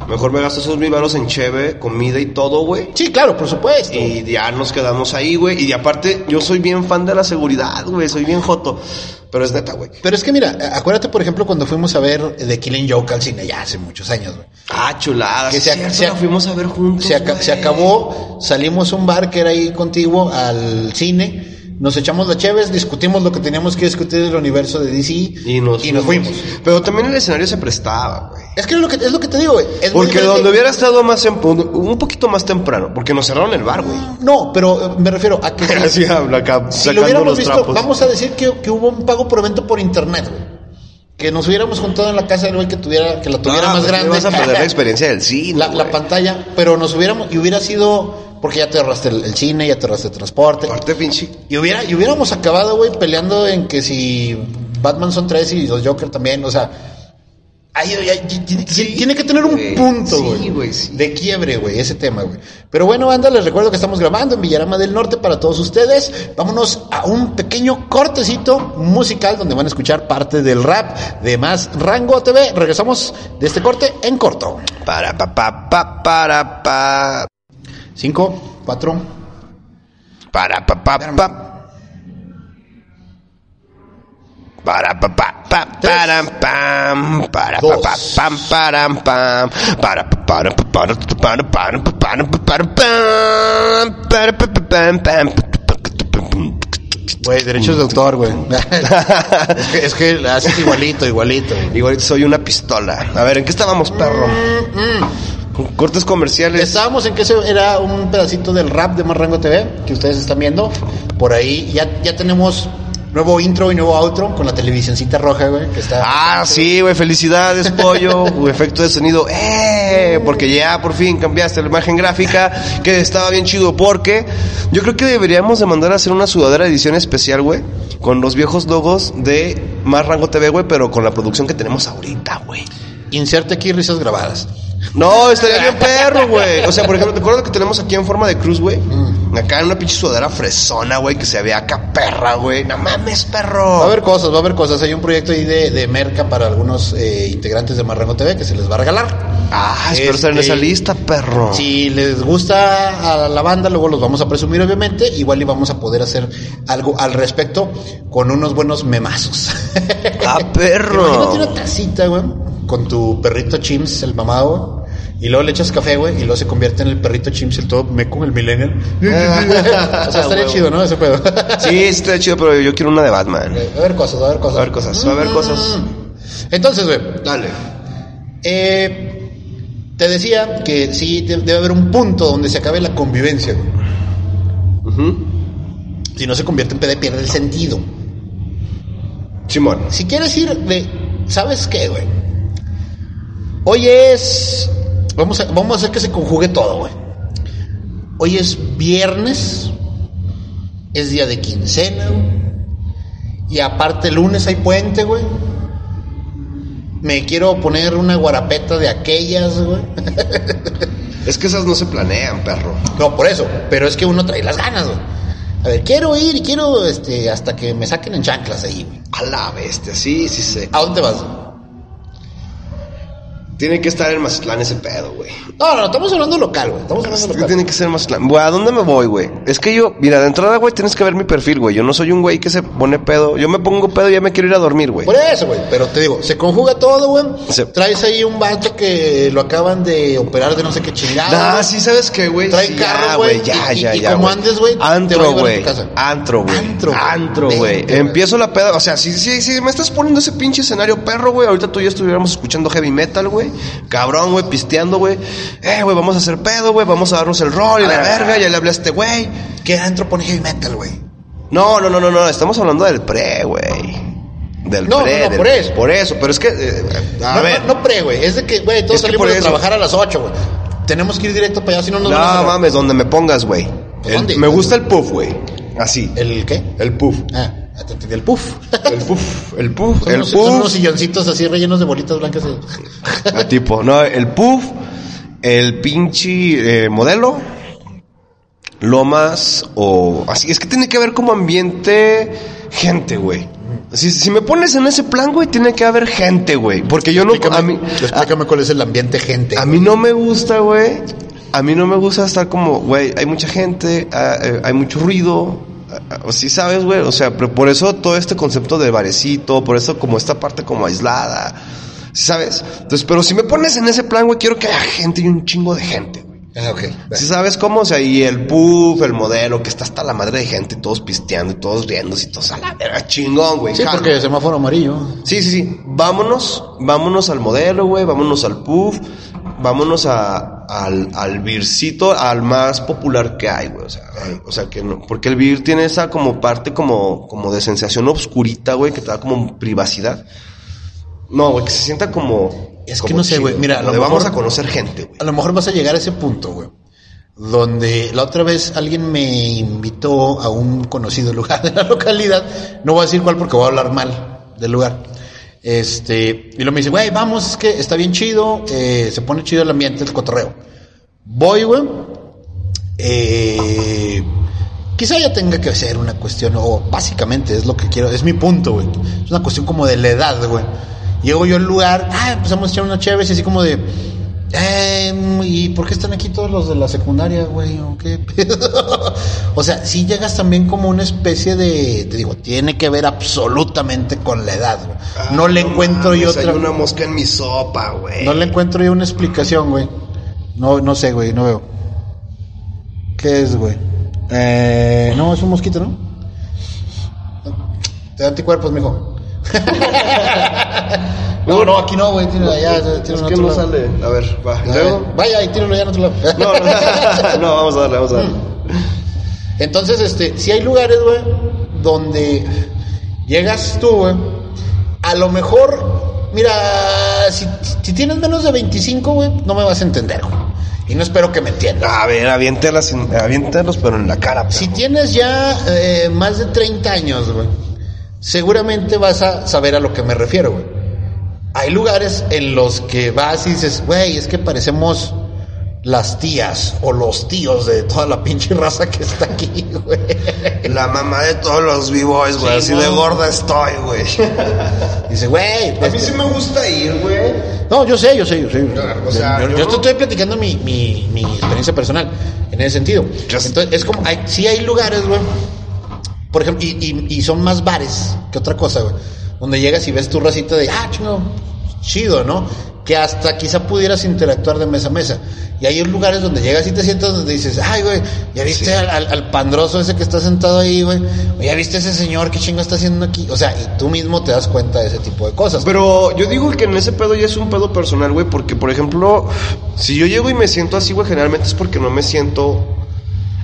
mejor me gasto esos mil varos en cheve, comida y todo, güey. Sí, claro, por supuesto. Y ya nos quedamos ahí, güey. Y aparte, yo soy bien fan de la seguridad, güey. Soy bien joto. Pero es neta, güey. Pero es que mira, acuérdate, por ejemplo, cuando fuimos a ver The Killing Joke al cine, ya hace muchos años, güey. Ah, chulada. Que se- cierto, se- la fuimos a ver juntos. Se, aca- güey. se acabó, salimos a un bar que era ahí contigo al cine, nos echamos la cheves, discutimos lo que teníamos que discutir del universo de DC Y nos, fuimos. Pero también el escenario se prestaba, güey. Es que es lo que, es lo que te digo, güey. Es Porque donde hubiera estado más en- un poquito más temprano, porque nos cerraron el bar, güey. No, pero eh, me refiero a que *laughs* si, Así habla acá, si lo hubiéramos los visto, trapos. vamos a decir que, que hubo un pago por evento por internet, güey. Que nos hubiéramos juntado en la casa del güey que tuviera, que la tuviera No, más pues, grande. Vas a perder la *laughs* experiencia del cine. la, pantalla, pero nos hubiéramos, y hubiera sido, porque ya te ahorraste el, el cine, ya te ahorraste el transporte. Aparte, pinche. Y hubiera, y hubiéramos acabado, güey, peleando en que si Batman son tres y los Joker también, o sea, ahí, ahí- ahí- tiene, Sí, tiene que tener un güey. punto, Sí, güey, güey, sí. de quiebre, güey, ese tema, güey. Pero bueno, banda, les recuerdo que estamos grabando en Villarama del Norte para todos ustedes. Vámonos a un pequeño cortecito musical donde van a escuchar parte del rap de Más Rango TV. Regresamos de este corte en corto. Para, pa, pa, pa, para, pa. Cinco, cuatro, Para, pa, pa, pa. Para, pa, pa, pa, param, pam. Para, pa, pa, pam, param, pam. Para, pa, para, pa, para, pa, para, para, pa, para, pa, para, pam. Para, pa, pa, pam, pam. Güey, derechos de autor, güey. *laughs* *laughs* es, que, es que haces igualito, igualito. güey. Igual soy una pistola. A ver, ¿en qué estábamos, perro? Con cortes comerciales. Estábamos en que ese era un pedacito del rap de Marrango TV que ustedes están viendo. Por ahí ya, ya tenemos nuevo intro y nuevo outro con la televisioncita roja, güey, que está. Ah, sí, güey, felicidades, pollo. *laughs* Efecto de sonido, ¡eh! Porque ya por fin cambiaste la imagen gráfica, que estaba bien chido. Porque yo creo que deberíamos de mandar a hacer una sudadera edición especial, güey, con los viejos logos de Más Rango TV, güey, pero con la producción que tenemos ahorita, güey. Inserte aquí risas grabadas. No, estaría bien *laughs* perro, güey. O sea, por ejemplo, ¿te acuerdas que tenemos aquí en forma de cruz, güey? Mm. Acá en una pinche sudadera fresona, güey, que se vea acá perra, güey. No mames, perro. Va a haber cosas, va a haber cosas. Hay un proyecto ahí de, de merca para algunos eh, integrantes de Marrango TV que se les va a regalar. Ah, espero estar en Este, esa lista, perro. Si les gusta a la banda, luego los vamos a presumir, obviamente. Igual y vamos a poder hacer algo al respecto con unos buenos memazos. Ah, perro. *laughs* Imagínate una tacita, güey, con tu perrito Chims, el mamado. Y luego le echas café, güey, y luego se convierte en el perrito Chims, el todo meco, el millennial. *laughs* o sea, estaría chido, ¿no? Ese pedo. Sí, está chido, pero yo quiero una de Batman. Va a haber cosas, va a haber cosas. Va a haber cosas, va a haber cosas. Entonces, güey, Dale. eh, te decía que sí de- debe haber un punto donde se acabe la convivencia, güey. Si no se convierte en PD, pierde el sentido. Simón. Si quieres ir de, ¿sabes qué, güey? Hoy es, vamos a, vamos a hacer que se conjugue todo, güey. Hoy es viernes, es día de quincena, güey. Y aparte el lunes hay puente, güey. Me quiero poner una guarapeta de aquellas, güey. *laughs* Es que esas no se planean, perro. No, por eso. Pero es que uno trae las ganas, güey. A ver, quiero ir y quiero, este, hasta que me saquen en chanclas ahí, güey. A la bestia, sí, sí sé. ¿A dónde vas? Tiene que estar en Mazatlán ese pedo, güey. No, no, estamos hablando local, güey. Estamos hablando local. tiene que ser Mazatlán. Güey, ¿a dónde me voy, güey? Es que yo, mira, de entrada, güey, tienes que ver mi perfil, güey. Yo no soy un güey que se pone pedo. Yo me pongo pedo y ya me quiero ir a dormir, güey. Por eso, güey. Pero te digo, se conjuga todo, güey. Se- Traes ahí un vato que lo acaban de operar de no sé qué chingada. Ah, sí, ¿sabes qué, güey? Trae Sí, carro, güey, Ya, y- ya, y ya. como andes, güey, Antro, güey. Antro, güey. Antro, güey. Empiezo la peda. O sea, si, si, si me estás poniendo ese pinche escenario perro, güey. Ahorita tú y yo estuviéramos escuchando heavy metal, güey. Cabrón, güey, pisteando, güey. Eh, güey, vamos a hacer pedo, güey. Vamos a darnos el rol y la verga. Ya le hablé a este güey. ¿Qué antro pone heavy metal, güey? No, no, no, no, no. Estamos hablando del pre, güey. Del No, pre. no, no, del- por eso. Por eso. Pero es que, eh, a no, ver. no, no pre, güey. Es de que, güey, todos Es salimos eso. trabajar a las 8, güey. Tenemos que ir directo para allá, si no nos No, van a mames, donde me pongas, güey. ¿Pues El- dónde? Me gusta el puff, güey. Así. ¿El qué? El puff. Ah, te entendí, el puff. El puff. El puff. Son El unos, son unos puff. silloncitos así rellenos de bolitas blancas. y- Ah, tipo, no, el puff. El pinche eh, modelo. Lomas o así. Es que tiene que haber como ambiente gente, güey. Si, si me pones en ese plan, güey, tiene que haber gente, güey. Porque yo no... Explícame, A mí, explícame cuál es el ambiente gente. A mí no me gusta, güey. A mí no me gusta estar como, güey, hay mucha gente, ah, eh, hay mucho ruido. Sí sabes, güey, o sea, pero por eso todo este concepto de barecito, por eso como esta parte como aislada, ¿sí sabes? Entonces, pero si me pones en ese plan, güey, quiero que haya gente y un chingo de gente, güey. Ah, ok. ¿Sí sabes cómo? O sea, y el puff, el modelo, que está hasta la madre de gente, todos pisteando y todos riéndose y todos a la verga, chingón, güey. Sí, jalo. porque semáforo amarillo. Sí, sí, sí. Vámonos, vámonos al modelo, güey, vámonos al puff, vámonos a, al, al beercito, al más popular que hay, güey. O sea, o sea que no, porque el beer tiene esa como parte como, como de sensación obscurita, güey, que te da como privacidad. No, güey, que se sienta como. Es que no sé, güey, mira, a lo vamos a conocer gente, güey. A lo mejor vas a llegar a ese punto, güey. Donde la otra vez alguien me invitó a un conocido lugar *laughs* de la localidad. No voy a decir cuál porque voy a hablar mal del lugar. Este, y luego me dice, güey, vamos, es que está bien chido, eh, se pone chido el ambiente, el cotorreo. Voy, güey. Eh, quizá ya tenga que ser una cuestión, o básicamente es lo que quiero, es mi punto, güey. Es una cuestión como de la edad, güey. Llego yo al lugar, ah, empezamos a echar una chévere, así como de, eh, ¿y por qué están aquí todos los de la secundaria, güey? ¿O qué pedo? *laughs* o sea, si llegas también como una especie de, te digo, tiene que ver absolutamente con la edad, güey. no le encuentro yo Mames, otra. Hay una mosca en mi sopa, güey. No le encuentro yo una explicación, güey. No, no sé, güey, no veo. ¿Qué es, güey? Eh, no, es un mosquito, ¿no? Te da anticuerpos, mijo. *laughs* no, no, aquí no, güey. Tíralo allá. Tíralo Es que no sale. A ver, va. A Luego. ver, Vaya y tíralo allá en otro lado. *laughs* No, no, no, vamos a darle, vamos a darle. *laughs* Entonces, este, si hay lugares, güey, donde llegas tú, güey, a lo mejor, mira, si, si tienes menos de 25, güey, no me vas a entender, güey. Y no espero que me entiendas. A ver, aviéntalas, aviéntalos, pero en la cara. Si perro. tienes ya eh, más de 30 años, güey, seguramente vas a saber a lo que me refiero, güey. Hay lugares en los que vas y dices, güey, es que parecemos las tías o los tíos de toda la pinche raza que está aquí, *laughs* güey. La mamá de todos los b-boys, güey. Sí, así de gorda estoy, güey. *laughs* Dice, güey. A mí este- sí me gusta ir, güey. No, yo sé, yo sé, yo sé. O sea, yo, yo te estoy platicando mi, mi, mi experiencia personal en ese sentido. Entonces, es como, hay, sí hay lugares, güey. Por ejemplo, y, y, y son más bares que otra cosa, güey. Donde llegas y ves tu racita de, ah, chingo, chido, ¿no? Que hasta quizá pudieras interactuar de mesa a mesa. Y hay lugares donde llegas y te sientas donde dices, ay, güey, ya viste Sí. al, al- al pandroso ese que está sentado ahí, güey. O ya viste ese señor, qué chingo está haciendo aquí. O sea, y tú mismo te das cuenta de ese tipo de cosas. Pero yo digo que en ese pedo ya es un pedo personal, güey, porque, por ejemplo, si yo llego y me siento así, güey, generalmente es porque no me siento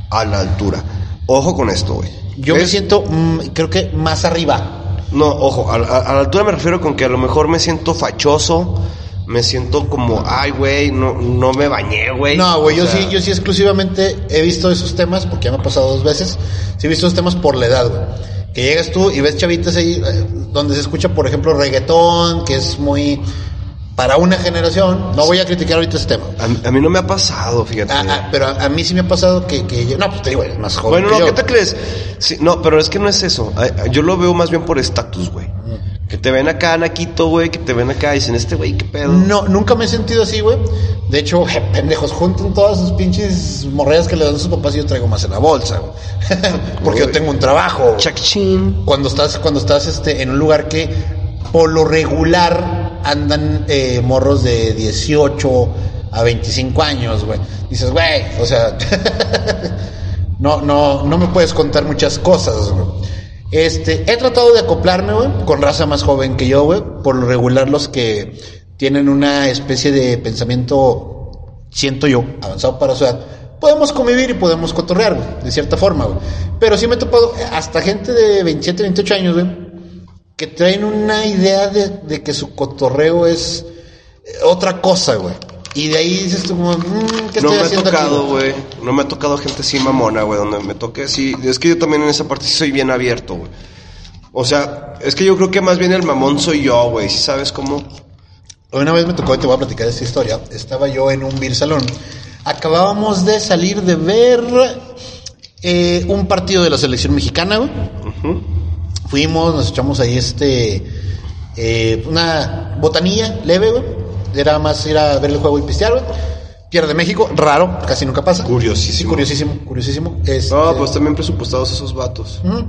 a la altura. Ojo con esto, güey. Yo me siento, mm, creo que más arriba. No, ojo, a, a- a la altura me refiero con que a lo mejor me siento fachoso, me siento como, ay, güey, no, no me bañé, güey. No, güey, yo sea, sí, yo sí exclusivamente he visto esos temas, porque ya me ha pasado dos veces. Sí he visto esos temas por la edad, güey. Que llegas tú y ves chavitas ahí, eh, donde se escucha, por ejemplo, reggaetón, que es muy, para una generación, no voy a criticar ahorita este tema. A, a mí no me ha pasado, fíjate. Ah, ah, pero a, mí sí me ha pasado que, que yo, no, pues te digo, eres más joven. Bueno, que no, yo. ¿qué te crees? Sí, no, pero es que no es eso. Yo lo veo más bien por estatus, güey. Que te ven acá, Naquito, güey, que te ven acá y dicen, este güey, qué pedo. No, nunca me he sentido así, güey. De hecho, je, *laughs* pendejos, junten todas sus pinches morreas que le dan a sus papás y yo traigo más en la bolsa, güey. *laughs* Porque yo tengo un trabajo. Chachín. Cuando estás, cuando estás este, en un lugar que por lo regular andan eh, morros de 18 a 25 años, güey. Dices, güey, o sea, *laughs* no, no, no me puedes contar muchas cosas, güey. Este, he tratado de acoplarme, güey, con raza más joven que yo, güey. Por lo regular los que tienen una especie de pensamiento, siento yo, avanzado para su edad, podemos convivir y podemos cotorrear, güey, de cierta forma, güey. Pero sí me he topado hasta gente de 27, 28 años, güey, que traen una idea de, de que su cotorreo es eh, otra cosa, güey. Y de ahí dices tú como, mm, ¿qué No estoy me ha haciendo aquí, tocado, güey? No me ha tocado gente así mamona, güey, donde me toque así. Es que yo también en esa parte sí soy bien abierto, güey. O sea, es que yo creo que más bien el mamón soy yo, güey. ¿Sí sabes cómo? Una vez me tocó, y te voy a platicar esta historia. Estaba yo en un beer salón. Acabábamos de salir de ver eh, un partido de la selección mexicana, güey. Fuimos, nos echamos ahí este. eh, una botanilla leve, güey. Era más ir a ver el juego y pistear, güey. Pierde México, raro, casi nunca pasa. Curiosísimo. Sí, curiosísimo, curiosísimo. Este, No, pues también presupuestados esos vatos. ujú.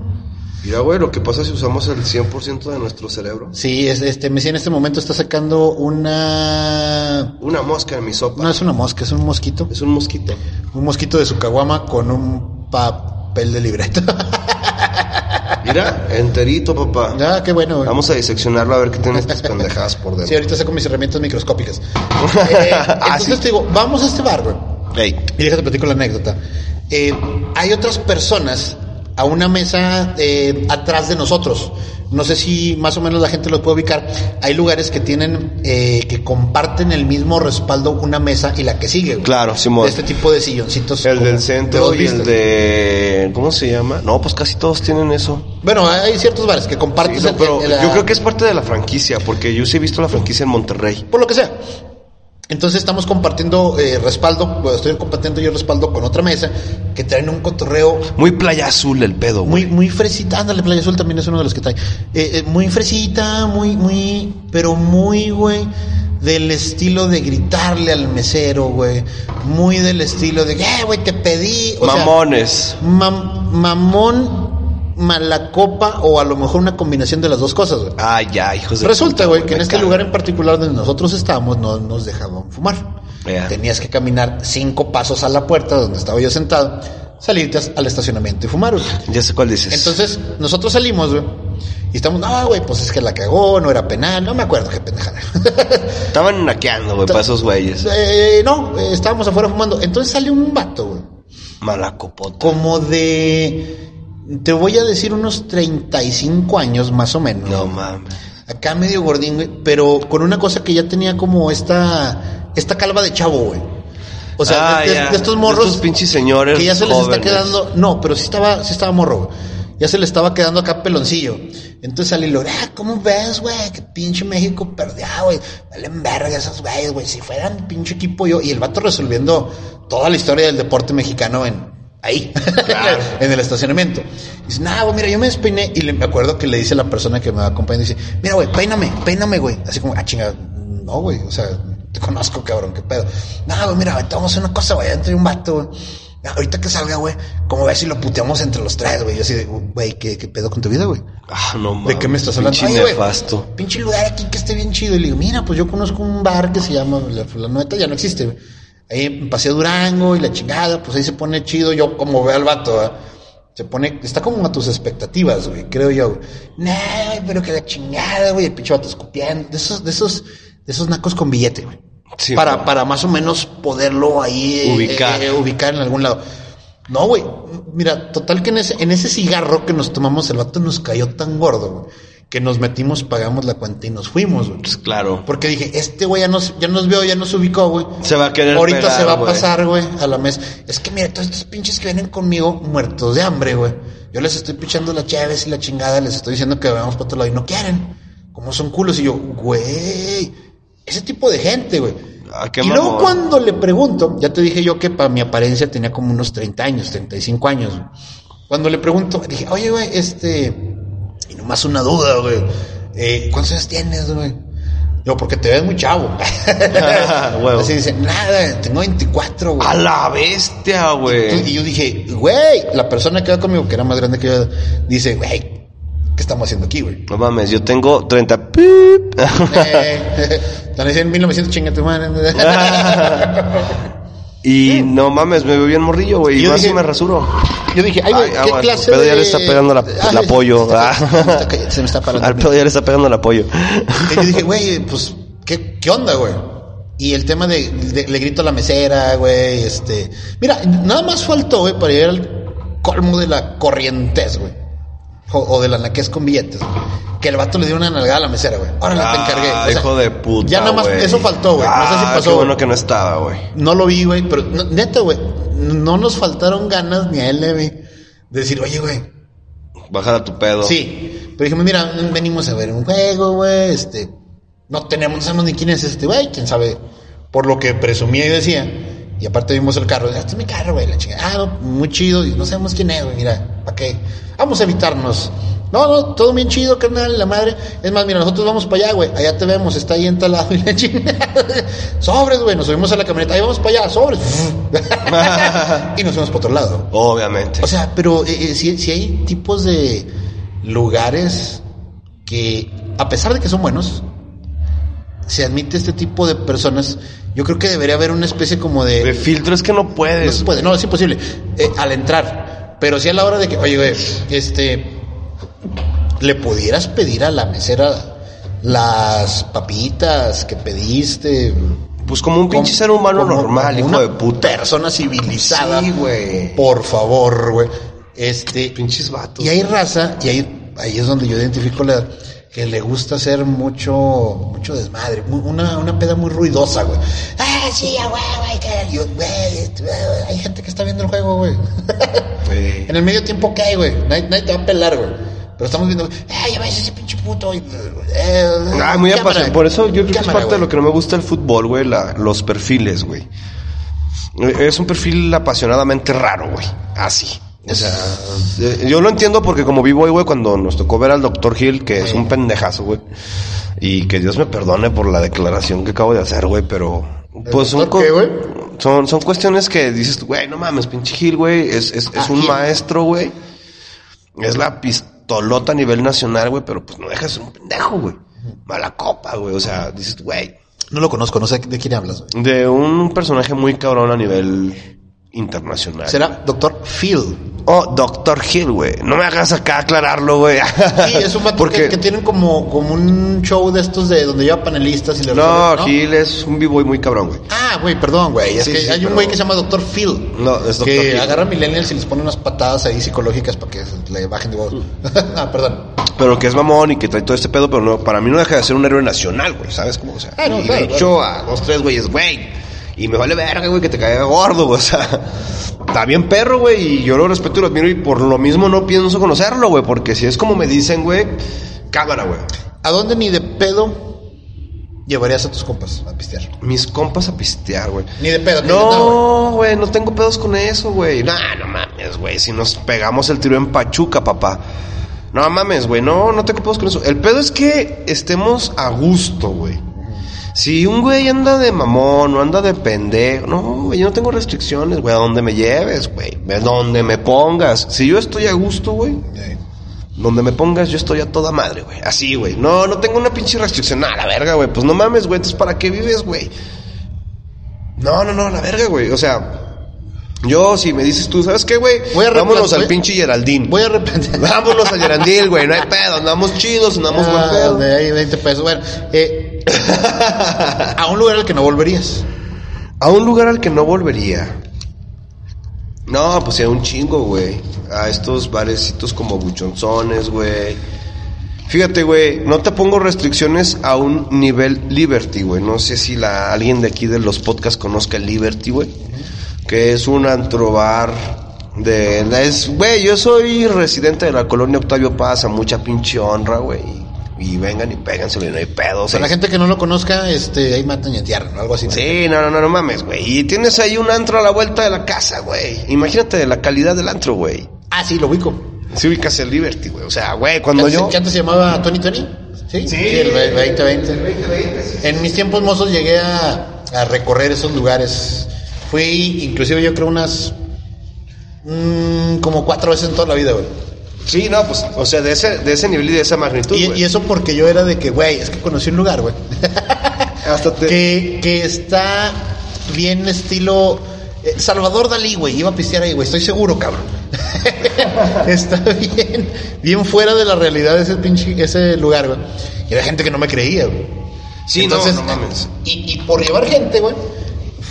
Mira, güey, lo que pasa si usamos el 100% de nuestro cerebro. Sí, es- este, Messi en este momento está sacando una. Una mosca en mi sopa. No es una mosca, es un mosquito. Es un mosquito. Un mosquito de su caguama con un papel de libreta. *laughs* Mira, enterito, papá. ah, qué bueno. Vamos a diseccionarlo a ver qué tienen estas pendejadas por Sí, dentro. ahorita saco mis herramientas microscópicas. *laughs* Eh, Ah, entonces sí. te digo, vamos a este bar, güey. Ey. Y déjate platico la anécdota. Eh, hay otras personas a una mesa eh, atrás de nosotros. No sé si más o menos la gente lo puede ubicar. Hay lugares que tienen, eh, que comparten el mismo respaldo una mesa y la que sigue. güey. Claro, Simón. De este tipo de silloncitos. El del de centro y el de... ¿Cómo se llama? No, pues casi todos tienen eso. Bueno, hay ciertos bares que comparten. Sí, no, el- pero el- yo creo que es parte de la franquicia, porque yo sí he visto la franquicia en Monterrey. por lo que sea. Entonces estamos compartiendo eh, respaldo, estoy compartiendo yo respaldo con otra mesa que traen un cotorreo Muy playa azul el pedo, güey. muy muy fresita. Ándale, Playa Azul también es uno de los que trae. Eh, eh, muy fresita, muy muy pero muy güey del estilo de gritarle al mesero, güey. Muy del estilo de, "Eh, güey, te pedí." O sea, Mamones. mam- mamón mala copa o a lo mejor una combinación de las dos cosas, güey. Ah, ya, hijos de Resulta, güey, que en este lugar en particular donde nosotros estábamos no nos dejaban fumar. Tenías que caminar cinco pasos a la puerta donde estaba yo sentado, salirte al estacionamiento y fumar, güey. Ya sé cuál dices. Entonces, nosotros salimos, güey. Y estamos, no, güey, pues es que la cagó, no era penal, no me acuerdo qué pendejada. *laughs* Estaban naqueando, güey, para esos güeyes. Eh, no, eh, estábamos afuera fumando. Entonces sale un vato, güey. Malacopota. Como de, te voy a decir unos 35 años más o menos. No mames. Acá medio gordín, güey, pero con una cosa que ya tenía como esta, esta calva de chavo, güey. O sea, Ah, de, de- ya. de estos morros. De estos pinches señores Que ya se les está quedando. No, pero sí estaba, sí estaba morro, güey. Ya se le estaba quedando acá peloncillo. Entonces salí y lo, ah, ¿cómo ves, güey? Que pinche México perdió, güey. Valen verga esos güeyes, güey. Si fueran pinche equipo yo. Y el vato resolviendo toda la historia del deporte mexicano en, ahí, *laughs* en el estacionamiento. Dice, nah, güey, mira, yo me despeiné. Y le, me acuerdo que le dice a la persona que me acompaña, dice, mira, güey, peíname, peíname, güey. Así como, ah, chinga, no, güey, o sea, te conozco, cabrón, qué pedo. Nah, güey, mira, te vamos a hacer una cosa, güey, entre un vato, güey. Ahorita que salga, güey, como ves si lo puteamos entre los tres, güey. Yo así de, güey, ¿qué, ¿qué pedo con tu vida, güey? Ah, no mames. ¿De qué me estás hablando? Pinche Ay, nefasto. Pinche lugar aquí que esté bien chido. Y le digo, mira, pues yo conozco un bar que se llama La Fulanueta, ya no existe. güey. Ahí en Paseo Durango y la chingada, pues ahí se pone chido. Yo como veo al vato, ¿verdad? se pone, está como a tus expectativas, güey, creo yo. güey. Nah, pero que la chingada, güey, el pinche vato escupiendo. De esos, de esos, de esos nacos con billete, güey. Sí, para, güey. para más o menos poderlo ahí eh, Ubicar. eh, ubicar en algún lado. No, güey. Mira, total que en ese, en ese cigarro que nos tomamos, el vato nos cayó tan gordo, güey, que nos metimos, pagamos la cuenta y nos fuimos, güey. Pues claro. Porque dije, este güey ya nos, ya nos vio, ya nos ubicó, güey. Se va a querer Ahorita pegar, se va a güey. pasar, güey, a la mesa. Es que mira, todos estos pinches que vienen conmigo muertos de hambre, güey. Yo les estoy pichando la chaves y la chingada, les estoy diciendo que vayamos para otro lado y no quieren. Como son culos. Y yo, güey, ese tipo de gente, güey. Qué y luego cuando le pregunto, ya te dije yo que para mi apariencia tenía como unos 30 años, 35 años. güey. Cuando le pregunto, dije, oye, güey, este, y nomás una duda, güey, eh, ¿cuántos años tienes, güey? Digo, porque te ves muy chavo. *laughs* *laughs* Así dice, nada, tengo 24, güey. A la bestia, Y güey. yo dije, güey, la persona que va conmigo, que era más grande que yo, dice, güey, ¿qué estamos haciendo aquí, güey? No mames, yo tengo 30. ¡pip! Eh, Están diciendo 1900, chinga tu madre. *laughs* y no mames, me veo bien morrillo, güey. Y Yo más dije- me rasuro. Yo dije, ay, güey, Ay, ¿qué aguanta, clase Pedro de...? ya le está pegando la- Ay, el apoyo. Se, Ah. me está, *laughs* cay- se me está parando. Al pedo ya le está pegando el apoyo. Y yo dije, güey, pues, ¿qué, qué onda, güey? Y el tema de, de- le grito a la mesera, güey, este... Mira, nada más faltó, güey, para llegar al colmo de la corrientez, güey. O, o de la con billetes. güey. Que el vato le dio una nalgada a la mesera, güey. Órale, te encargué. Ah, O sea, hijo de puta. Ya nada más, eso faltó, güey. No sé si Ah, pasó. Qué bueno que no estaba, güey. No lo vi, güey, pero no- neta, güey, no nos faltaron ganas ni a él, güey, de decir, oye, güey, Bajar a tu pedo. sí. Pero dijimos, mira, venimos a ver un juego, güey, este, no tenemos, no sabemos ni quién es este güey, quién sabe, por lo que presumía y decía. Y aparte vimos el carro, este es mi carro, güey, la chingada, ah, muy chido, y no sabemos quién es, güey, mira, ¿para qué? Vamos a evitarnos. No, no, todo bien chido, carnal, la madre. Es más, mira, nosotros vamos para allá, güey. Allá te vemos, está ahí en tal lado y la chingada. *laughs* Sobres, güey, nos subimos a la camioneta. Ahí vamos para allá, sobres. *laughs* *laughs* y nos fuimos para otro lado. Obviamente. O sea, pero eh, eh, si, si hay tipos de lugares que, a pesar de que son buenos, se admite este tipo de personas, yo creo que debería haber una especie como de... de filtro es que no no puedes. se puede, no, es imposible. Eh, al entrar. Pero sí a la hora de que, oye, güey, este, le pudieras pedir a la mesera las papitas que pediste. Pues como un pinche ser humano como- normal, como hijo de puta. Persona civilizada. Sí, güey. Por favor, güey. Este. Pinches vatos. Y hay raza, y ahí, ahí es donde yo identifico la que le gusta hacer mucho, mucho desmadre, una, una peda muy ruidosa, güey. Ah, sí, güey, este, güey, hay gente que está viendo el juego, güey. *laughs* En el medio tiempo, ¿qué hay, güey? Nadie, nadie te va a pelar, güey. Pero estamos viendo, eh, ya ves ese pinche puto. y, eh, Ah, muy apasionado. Por eso yo creo que es parte de lo que no me gusta el fútbol, güey, la- los perfiles, güey. Es un perfil apasionadamente raro, güey. Así. O sea, eh, yo lo entiendo porque como vivo ahí, güey, cuando nos tocó ver al doctor Hill, que es un pendejazo, güey. Y que Dios me perdone por la declaración que acabo de hacer, güey, pero... Pues son, qué, güey? son, son cuestiones que dices, güey, no mames, pinche Hill, güey, es, es, es un maestro, güey. Es la pistolota a nivel nacional, güey, pero pues no deja de ser un pendejo, güey. Mala copa, güey. O sea, dices, güey, No lo conozco, no sé de quién hablas, güey. de un personaje muy cabrón a nivel internacional. Será Doctor Phil. Oh, Doctor Hill, güey. No me hagas acá aclararlo, güey. Sí, es un vato Porque... que, que tienen como, como un show de estos de donde lleva panelistas y le No, resuelven, Hill es un b-boy muy cabrón, güey. Ah, güey, perdón, güey. Es Sí, que sí, hay un güey que se llama Doctor Phil. No, es Dr. Que Phil. agarra millennials y les pone unas patadas ahí psicológicas para que le bajen de voz. *laughs* ah, perdón. Pero que es mamón y que trae todo este pedo, pero no, para mí no deja de ser un héroe nacional, güey, ¿sabes cómo? O sea, Ah, no, y claro, de hecho a dos, tres güeyes, güey. Y me vale verga, güey, que te caiga gordo, güey. O sea, está bien perro, güey, y yo lo respeto y lo admiro y por lo mismo no pienso conocerlo, güey, porque si es como me dicen, güey, cámara, güey. ¿A dónde ni de pedo llevarías a tus compas a pistear? Mis compas a pistear, güey. Ni de pedo, No, güey, no tengo pedos con eso, güey. Nah, no mames, güey. Si nos pegamos el tiro en Pachuca, papá. No mames, güey. No, no tengo pedos con eso. El pedo es que estemos a gusto, güey. Si un güey anda de mamón o anda de pendejo, no, güey, yo no tengo restricciones, güey, a donde me lleves, güey, a donde me pongas. Si yo estoy a gusto, güey, donde me pongas, yo estoy a toda madre, güey. Así, güey. No, no tengo una pinche restricción. A la verga, güey. Pues no mames, güey. Entonces, ¿para qué vives, güey? No, no, no, la verga, güey. O sea, yo, si me dices tú, ¿sabes qué, güey? Vámonos al pinche Geraldín. Voy a repetir. Vámonos al Geraldín, güey. No hay pedo. Andamos chidos, andamos buen Ah, pedo. de ahí 20 pesos. Bueno, eh, a un lugar al que no volverías. *laughs* A un lugar al que no volvería. No, pues a un chingo, güey. A estos barecitos como buchonzones, güey. Fíjate, güey, no te pongo restricciones a un nivel Liberty, güey. No sé si la, alguien de aquí de los podcasts conozca el Liberty, güey. Que es un antrobar de... Es, güey, yo soy residente de la colonia Octavio Paz, a mucha pinche honra, güey. Y vengan y péganselo y no hay pedo. O sea, la gente que no lo conozca, este, ahí matan y entierran, algo así. Sí, no, no, no, no mames, güey. Y tienes ahí un antro a la vuelta de la casa, güey. Imagínate la calidad del antro, güey. Ah, sí, lo ubico. Si ubicas el Liberty, güey. O sea, güey, cuando ¿Que yo... que antes se llamaba Tony Tony? Sí, Sí, el 2020. 2020. En mis tiempos mozos llegué a, a recorrer esos lugares. Fui, inclusive yo creo unas... mm, como cuatro veces en toda la vida, güey. Sí, no, pues, o sea, de ese, de ese nivel y de esa magnitud, Y, y eso porque yo era de que, güey, es que conocí un lugar, güey. *laughs* Hasta te... que, que está bien estilo... eh, Salvador Dalí, güey, iba a pistear ahí, güey, estoy seguro, cabrón. *laughs* está bien, bien fuera de la realidad de ese pinche, ese lugar, güey. Y había gente que no me creía, güey. Sí, no, no mames. Y, y por llevar gente, güey,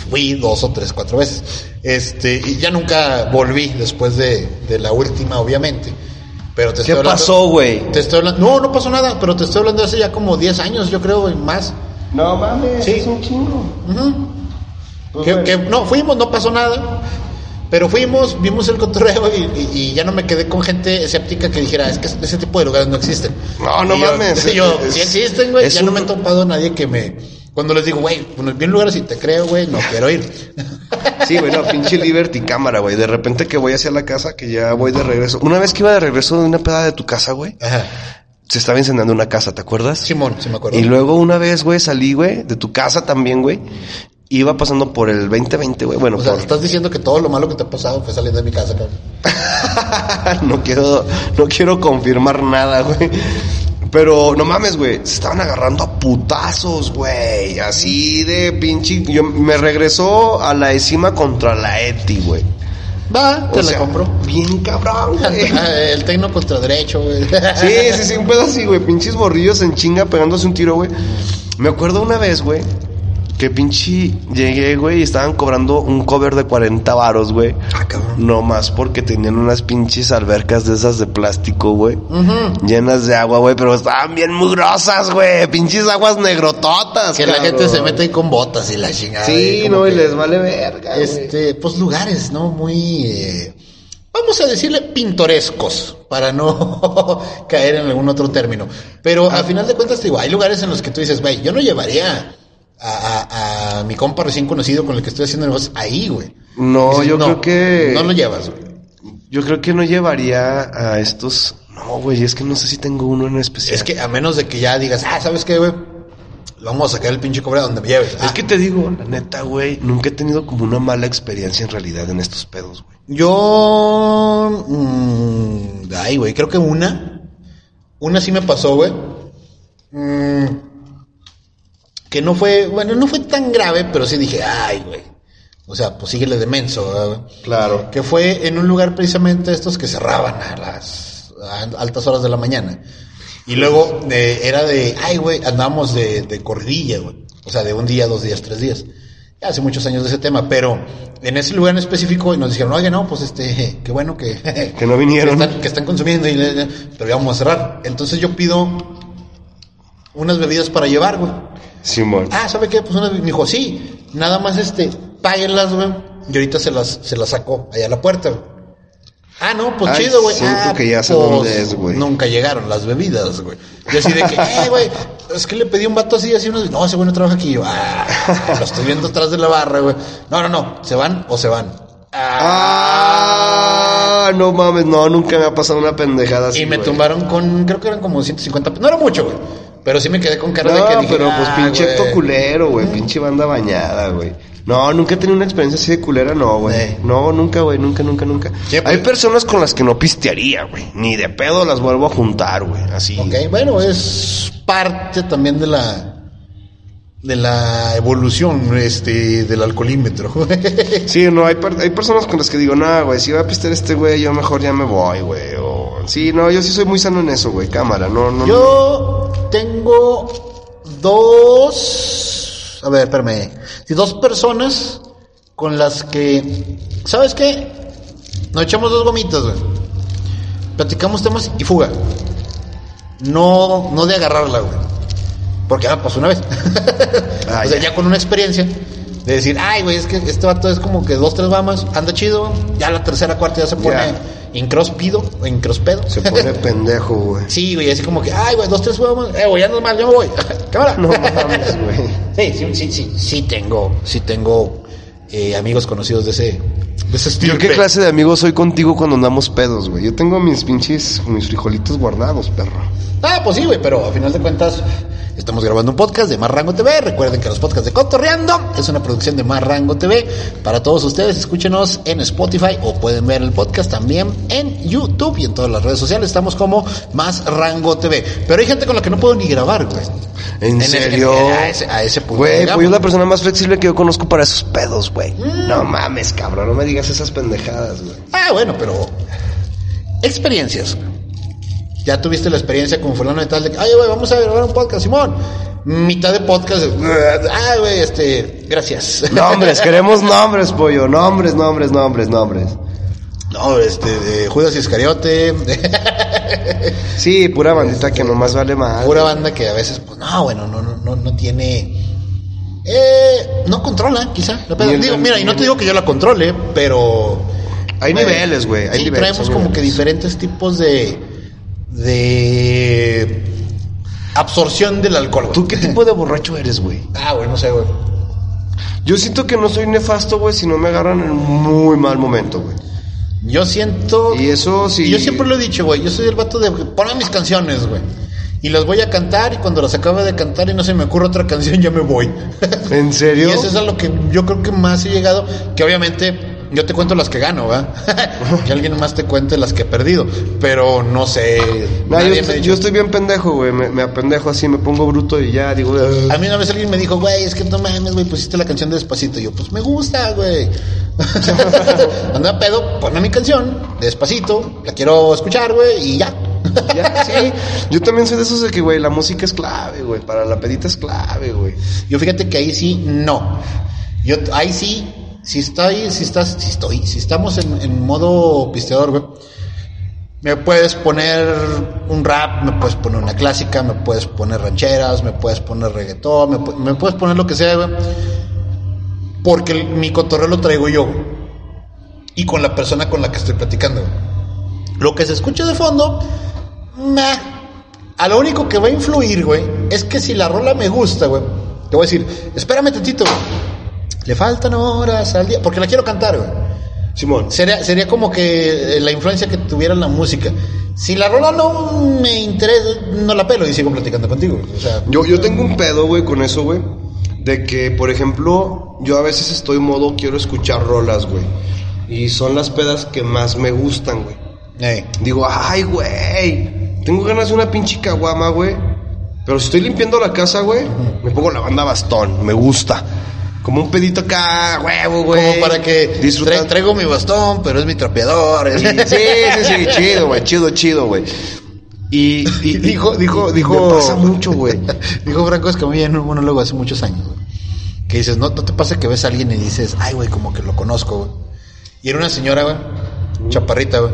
fui dos o tres, cuatro veces. Este, y ya nunca volví después de, de la última, obviamente. Pero te ¿Qué estoy hablando- pasó, güey? Te estoy hablando, no, no pasó nada, pero te estoy hablando de hace ya como 10 años, yo creo, y más. No mames, Sí. es un chingo. Pues, Que, no, fuimos, no pasó nada. Pero fuimos, vimos el cotorreo y, y- y ya no me quedé con gente escéptica que dijera, es que ese tipo de lugares no existen. No, no Y yo- mames. *laughs* y yo, Es- sí existen, güey. Ya no me he topado a nadie que me. Cuando les digo, güey, bueno, bien lugares y te creo, güey, no quiero ir. *laughs* Sí, güey, no, pinche Liberty cámara, güey. De repente que voy hacia la casa, que ya voy de regreso. Una vez que iba de regreso de una pedada de tu casa, güey, Ajá. se estaba incendiando una casa, ¿te acuerdas? Simón, sí me acuerdo. Y luego una vez, güey, salí, güey, de tu casa también, güey. Iba pasando por el 2020, güey. Bueno, o sea, por... estás diciendo que todo lo malo que te ha pasado fue saliendo de mi casa, cabrón. *laughs* no quiero, no quiero confirmar nada, güey. Pero no mames, güey, se estaban agarrando a putazos, güey. Así de pinche. Yo me regresó a la encima contra la Eti, güey. Va, te O la sea, compro. Bien cabrón, *laughs* güey. El tecno contra derecho, güey. *laughs* Sí, sí, sí, un pedo así, güey. Pinches borrillos en chinga pegándose un tiro, güey. Me acuerdo una vez, güey, que pinche llegué, güey, y estaban cobrando un cover de 40 varos, güey. Ah, cabrón. No más porque tenían unas pinches albercas de esas de plástico, güey. Llenas de agua, güey, pero estaban bien mugrosas, güey. Pinches aguas negrototas, Que la gente se mete ahí con botas y la chingada. Sí, no, y les vale verga. Este, pues lugares, ¿no? Muy, eh, vamos a decirle pintorescos, para no *laughs* caer en algún otro término. Pero Ah. al final de cuentas, te digo, hay lugares en los que tú dices, güey, yo no llevaría a, a- a mi compa recién conocido con el que estoy haciendo negocios ahí, güey. No, Dices, yo creo que... No lo llevas, güey. Yo creo que no llevaría a estos... No, güey, es que no sé si tengo uno en especial. Es que a menos de que ya digas, ah, ¿sabes qué, güey? Vamos a sacar el pinche cobre a donde me lleves. Es Ah, que te digo, la neta, güey, nunca he tenido como una mala experiencia en realidad en estos pedos, güey. Yo. mm, ay, güey, creo que una. Una sí me pasó, güey. Mm, que no fue. Bueno, no fue tan grave, pero sí dije, ay, güey. O sea, pues síguele de menso. Claro. Que fue en un lugar precisamente estos que cerraban a las a altas horas de la mañana. Y luego eh, era de, ay, güey, andábamos de, de corridilla, güey. O sea, de un día, dos días, tres días. Ya hace muchos años de ese tema, pero en ese lugar en específico nos dijeron, oye, no, pues este, *laughs* qué bueno que, *laughs* Que no vinieron. que están, que están consumiendo, y, le- le- pero ya vamos a cerrar. Entonces yo pido unas bebidas para llevar, güey. Simón. Ah, ¿sabe qué? Pues una, me dijo, sí, nada más este, páguenlas, güey. Y ahorita se las, se las sacó allá a la puerta, güey. Ah, no, pues Ay, chido, güey. Ah, que ya sé pues, dónde es, güey. Nunca llegaron las bebidas, güey. Yo así de que, *laughs* eh, güey, es que le pedí un vato así, así, uno, no, ese güey no trabaja aquí. Yo, ah, lo estoy viendo atrás de la barra, güey. No, no, no, ¿se van o se van? Ah, no mames, no, nunca me ha pasado una pendejada así. y me tumbaron con, creo que eran como 150, no era mucho, güey. Pero sí me quedé con cara de que No, dije, pero pues pinche güey. culero, güey, pinche banda bañada, güey. No, nunca he tenido una experiencia así de culera, no, güey. Eh. No, nunca, güey, nunca, nunca, nunca. Sí, pues. Hay personas con las que no pistearía, güey. Ni de pedo las vuelvo a juntar, güey. Así. Ok, bueno, es parte también de la de la evolución este del alcoholímetro. *laughs* Sí, no, hay, per- hay personas con las que digo, no, güey, si va a pistear este güey, yo mejor ya me voy, güey. O... Sí, no, yo sí soy muy sano en eso, güey, cámara, no, no. no. Yo tengo dos, a ver, espérame, sí, dos personas con las que, ¿sabes qué? Nos echamos dos gomitas, güey. Platicamos temas y fuga. No, no de agarrarla, güey. Porque ya me pasó una vez. *laughs* Ah, o sea, ya. ya con una experiencia de decir, ay, güey, es que este vato es como que dos, tres bamas, anda chido. Ya la tercera, cuarta ya se pone. Incróspido, o incrospedo. Se pone *laughs* pendejo, güey. Sí, güey, así como que, ay, güey, dos, tres, vamos. eh, güey, ya no es mal, yo me voy. *laughs* Cámara. No mames, güey. Sí, sí, sí, sí, sí tengo, sí tengo eh, amigos conocidos de ese, de ese estilo. Yo qué clase de amigo soy contigo cuando andamos pedos, güey. Yo tengo mis pinches, mis frijolitos guardados, perro. Ah, pues sí, güey, pero a final de cuentas estamos grabando un podcast de Más Rango TV. Recuerden que los podcasts de Cotorreando es una producción de Más Rango TV. Para todos ustedes, escúchenos en Spotify o pueden ver el podcast también en YouTube y en todas las redes sociales. Estamos como Más Rango TV. Pero hay gente con la que no puedo ni grabar, güey. ¿En, serio? a, ese, a ese punto. Güey, pues yo la persona más flexible que yo conozco para esos pedos, güey. No mames, cabrón, no me digas esas pendejadas, güey. Ah, bueno, pero experiencias. Ya tuviste la experiencia con fulano de tal de que, ay, güey, vamos a grabar un podcast, Simón. Mitad de podcast, ah, güey, este, gracias. *laughs* Nombres, queremos nombres, pollo. Nombres, nombres, nombres, nombres. No, este, de Judas Iscariote, *laughs* Sí, pura bandita que nomás vale más. pura banda que a veces, pues, no, bueno, no, no, no, no tiene, eh, no controla, quizá. Digo, mira, y no te digo que yo la controle, pero... Hay niveles, güey, hay sí, niveles, traemos como que diferentes tipos de, de absorción del alcohol, güey. ¿Tú qué tipo de borracho eres, güey? Ah, güey, no sé, güey. Yo siento que no soy nefasto, güey, si no me agarran en muy mal momento, güey. Yo siento... Y eso sí. Yo siempre lo he dicho, güey. Yo soy el vato de ponme mis canciones, güey. Y las voy a cantar y cuando las acabe de cantar y no se me ocurre otra canción, ya me voy. ¿En serio? *laughs* Y eso es a lo que yo creo que más he llegado. Que obviamente yo te cuento las que gano, ¿verdad? *laughs* que alguien más te cuente las que he perdido. Pero no sé. Yo, estoy, dicho- yo estoy bien pendejo, güey. Me, me apendejo así, me pongo bruto y ya digo. A mí una vez alguien me dijo, güey, es que no mames, güey, pusiste la canción de Despacito. Y yo, pues me gusta, güey. *laughs* Anda pedo, ponme mi canción, Despacito, la quiero escuchar, güey, y ya. Ya, sí. *laughs* Yo también soy de esos de que, güey, la música es clave, güey. Para la pedita es clave, güey. Yo fíjate que ahí sí, no. Yo ahí sí, si estoy, si estás, si estoy, si estamos en, en modo pisteador, güey. Me puedes poner un rap, me puedes poner una clásica, me puedes poner rancheras, me puedes poner reggaetón, me, pu- me puedes poner lo que sea, güey. Porque mi cotorreo lo traigo yo. Y con la persona con la que estoy platicando. Lo que se escucha de fondo, meh. A lo único que va a influir, güey, es que si la rola me gusta, güey, te voy a decir, espérame tantito, güey. Le faltan horas al día, porque la quiero cantar, güey. Simón. Sería, sería como que eh, la influencia que tuviera la música. Si la rola no me interesa, no la pelo y sigo platicando contigo. O sea, Yo, yo tengo un pedo, güey, con eso, güey. De que, por ejemplo, yo a veces estoy modo, quiero escuchar rolas, güey. Y son las pedas que más me gustan, güey. Digo, ay, güey, tengo ganas de una pinche caguama, güey. Pero si estoy limpiando la casa, güey, me pongo la banda bastón, me gusta. Como un pedito acá, huevo, güey. como para que disfrutar. tra- traigo mi bastón, pero es mi trapeador. Sí, sí, sí, sí, *laughs* chido, güey, chido, chido, güey. Y, y- Y dijo, dijo, dijo. Me pasa mucho, güey. *laughs* Dijo Franco Escamilla en un monólogo hace muchos años, güey. Que dices, ¿no, ¿no te pasa que ves a alguien y dices, ay, güey, como que lo conozco, güey? Y era una señora, güey, chaparrita, güey,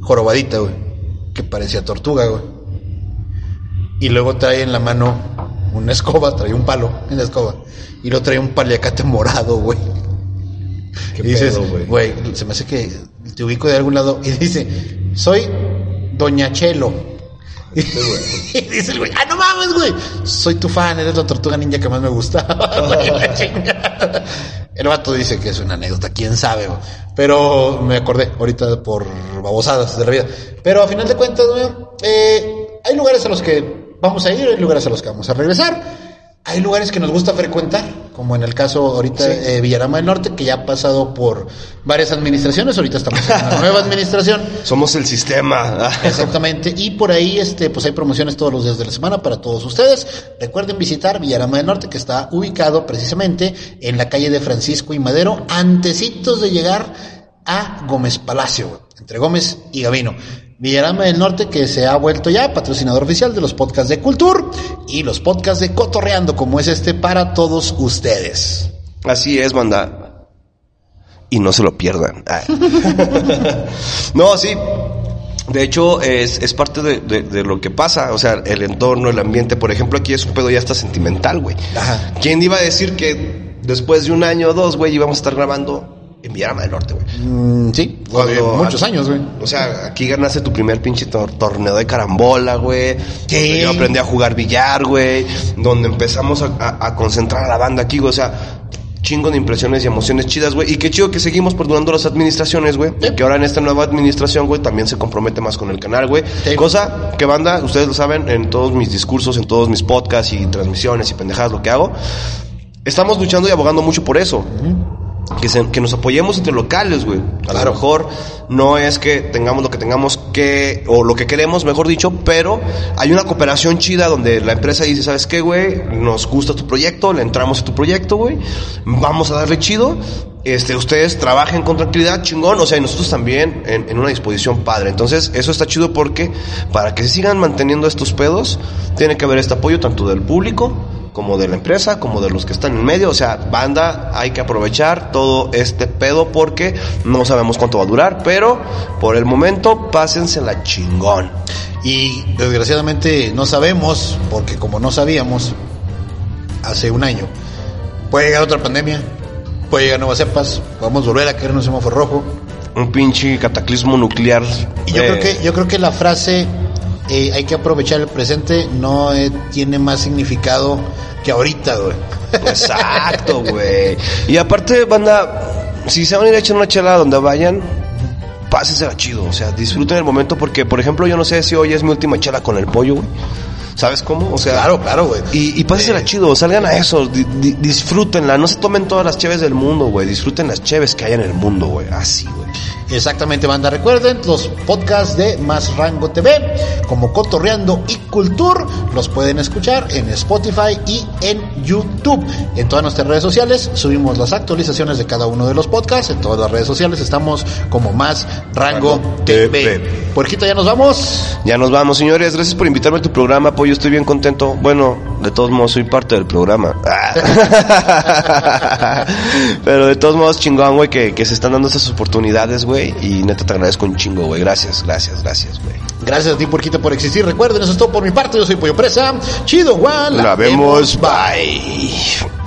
jorobadita, güey, que parecía tortuga, güey. Y luego trae en la mano una escoba, trae un palo en la escoba. Y luego trae un paliacate morado, güey. Qué y dices, güey. se me hace que te ubico de algún lado. Y dice, soy Doña Chelo. *laughs* Y dice el güey, ah, no mames, güey. Soy tu fan, eres la tortuga ninja que más me *laughs* *laughs* chingada. el vato dice que es una anécdota, quién sabe. Pero me acordé ahorita por babosadas de la vida. Pero a final de cuentas, güey, eh, hay lugares a los que vamos a ir, hay lugares a los que vamos a regresar. Hay lugares que nos gusta frecuentar, como en el caso ahorita de Villarama del Norte, que ya ha pasado por varias administraciones. Ahorita estamos en una nueva administración. *laughs* Somos el sistema. *laughs* Exactamente. Y por ahí, este, pues hay promociones todos los días de la semana para todos ustedes. Recuerden visitar Villarama del Norte, que está ubicado precisamente en la calle de Francisco y Madero, antecitos de llegar a Gómez Palacio, entre Gómez y Gavino. Villarama del Norte, que se ha vuelto ya patrocinador oficial de los podcasts de Cultur y los podcasts de Cotorreando, como es este para todos ustedes. Así es, banda. Y no se lo pierdan. Ay. *laughs* no, sí. De hecho, es, es parte de, de- de lo que pasa. O sea, el entorno, el ambiente. Por ejemplo, aquí es un pedo ya hasta sentimental, güey. Ajá. ¿Quién iba a decir que después de un año o dos, güey, íbamos a estar grabando en Villarama del Norte, güey. Mm, sí, Cuando- muchos años, güey. O sea, aquí ganaste tu primer pinche tor- torneo de carambola, güey. Sí. Donde Yo aprendí a jugar billar, güey. Donde empezamos a, a- a concentrar a la banda aquí, güey. O sea, chingo de impresiones y emociones chidas, güey. Y qué chido que seguimos perdurando las administraciones, güey. Que ahora en esta nueva administración, güey, también se compromete más con el canal, güey. Sí. Cosa que banda, ustedes lo saben, en todos mis discursos, en todos mis podcasts y transmisiones y pendejadas, lo que hago. Estamos luchando y abogando mucho por eso. Que, se- que nos apoyemos entre locales, güey. A Claro. lo mejor no es que tengamos lo que tengamos que, o lo que queremos, mejor dicho, pero hay una cooperación chida donde la empresa dice, ¿sabes qué, güey? Nos gusta tu proyecto, le entramos a tu proyecto, güey. Vamos a darle chido. Este, ustedes trabajen con tranquilidad, chingón. O sea, y nosotros también en, en una disposición padre. Entonces, eso está chido porque para que se sigan manteniendo estos pedos, tiene que haber este apoyo tanto del público como de la empresa, como de los que están en medio. O sea, banda, hay que aprovechar todo este pedo porque no sabemos cuánto va a durar, pero por el momento, pásensela chingón. Y desgraciadamente no sabemos, porque como no sabíamos hace un año, puede llegar otra pandemia, puede llegar nuevas cepas, podemos volver a caer en un semáforo rojo. Un pinche cataclismo nuclear. Y yo eh, creo que yo creo que la frase eh, hay que aprovechar el presente no eh, tiene más significado que ahorita, güey. Exacto, *laughs* güey. Y aparte, banda, si se van a ir a echar una chela donde vayan, pásensela chido. O sea, disfruten el momento porque, por ejemplo, yo no sé si hoy es mi última chela con el pollo, güey. ¿Sabes cómo? O sea, Claro, claro, güey. Y, y pásensela chido, salgan a eso, di- di- disfrútenla. No se tomen todas las cheves del mundo, güey. Disfruten las cheves que hay en el mundo, güey. Así, güey. Exactamente, banda. Recuerden los podcasts de Más Rango TV, como Cotorreando y Cultur, los pueden escuchar en Spotify y en YouTube. En todas nuestras redes sociales subimos las actualizaciones de cada uno de los podcasts. En todas las redes sociales estamos como Más Rango, Rango TV. TV. Puerquito, ya nos vamos. Ya nos vamos, señores. Gracias por invitarme a tu programa, Pollo. Estoy bien contento. Bueno, de todos modos, soy parte del programa. *laughs* *laughs* Pero de todos modos, chingón, güey, que, que se están dando estas oportunidades, güey. Y neta te agradezco un chingo, güey. Gracias, gracias, gracias, güey. Gracias a ti, Puerquito, por existir. Recuerden, eso es todo por mi parte. Yo soy Pollo Presa. Chido, Juan. La vemos. Bye.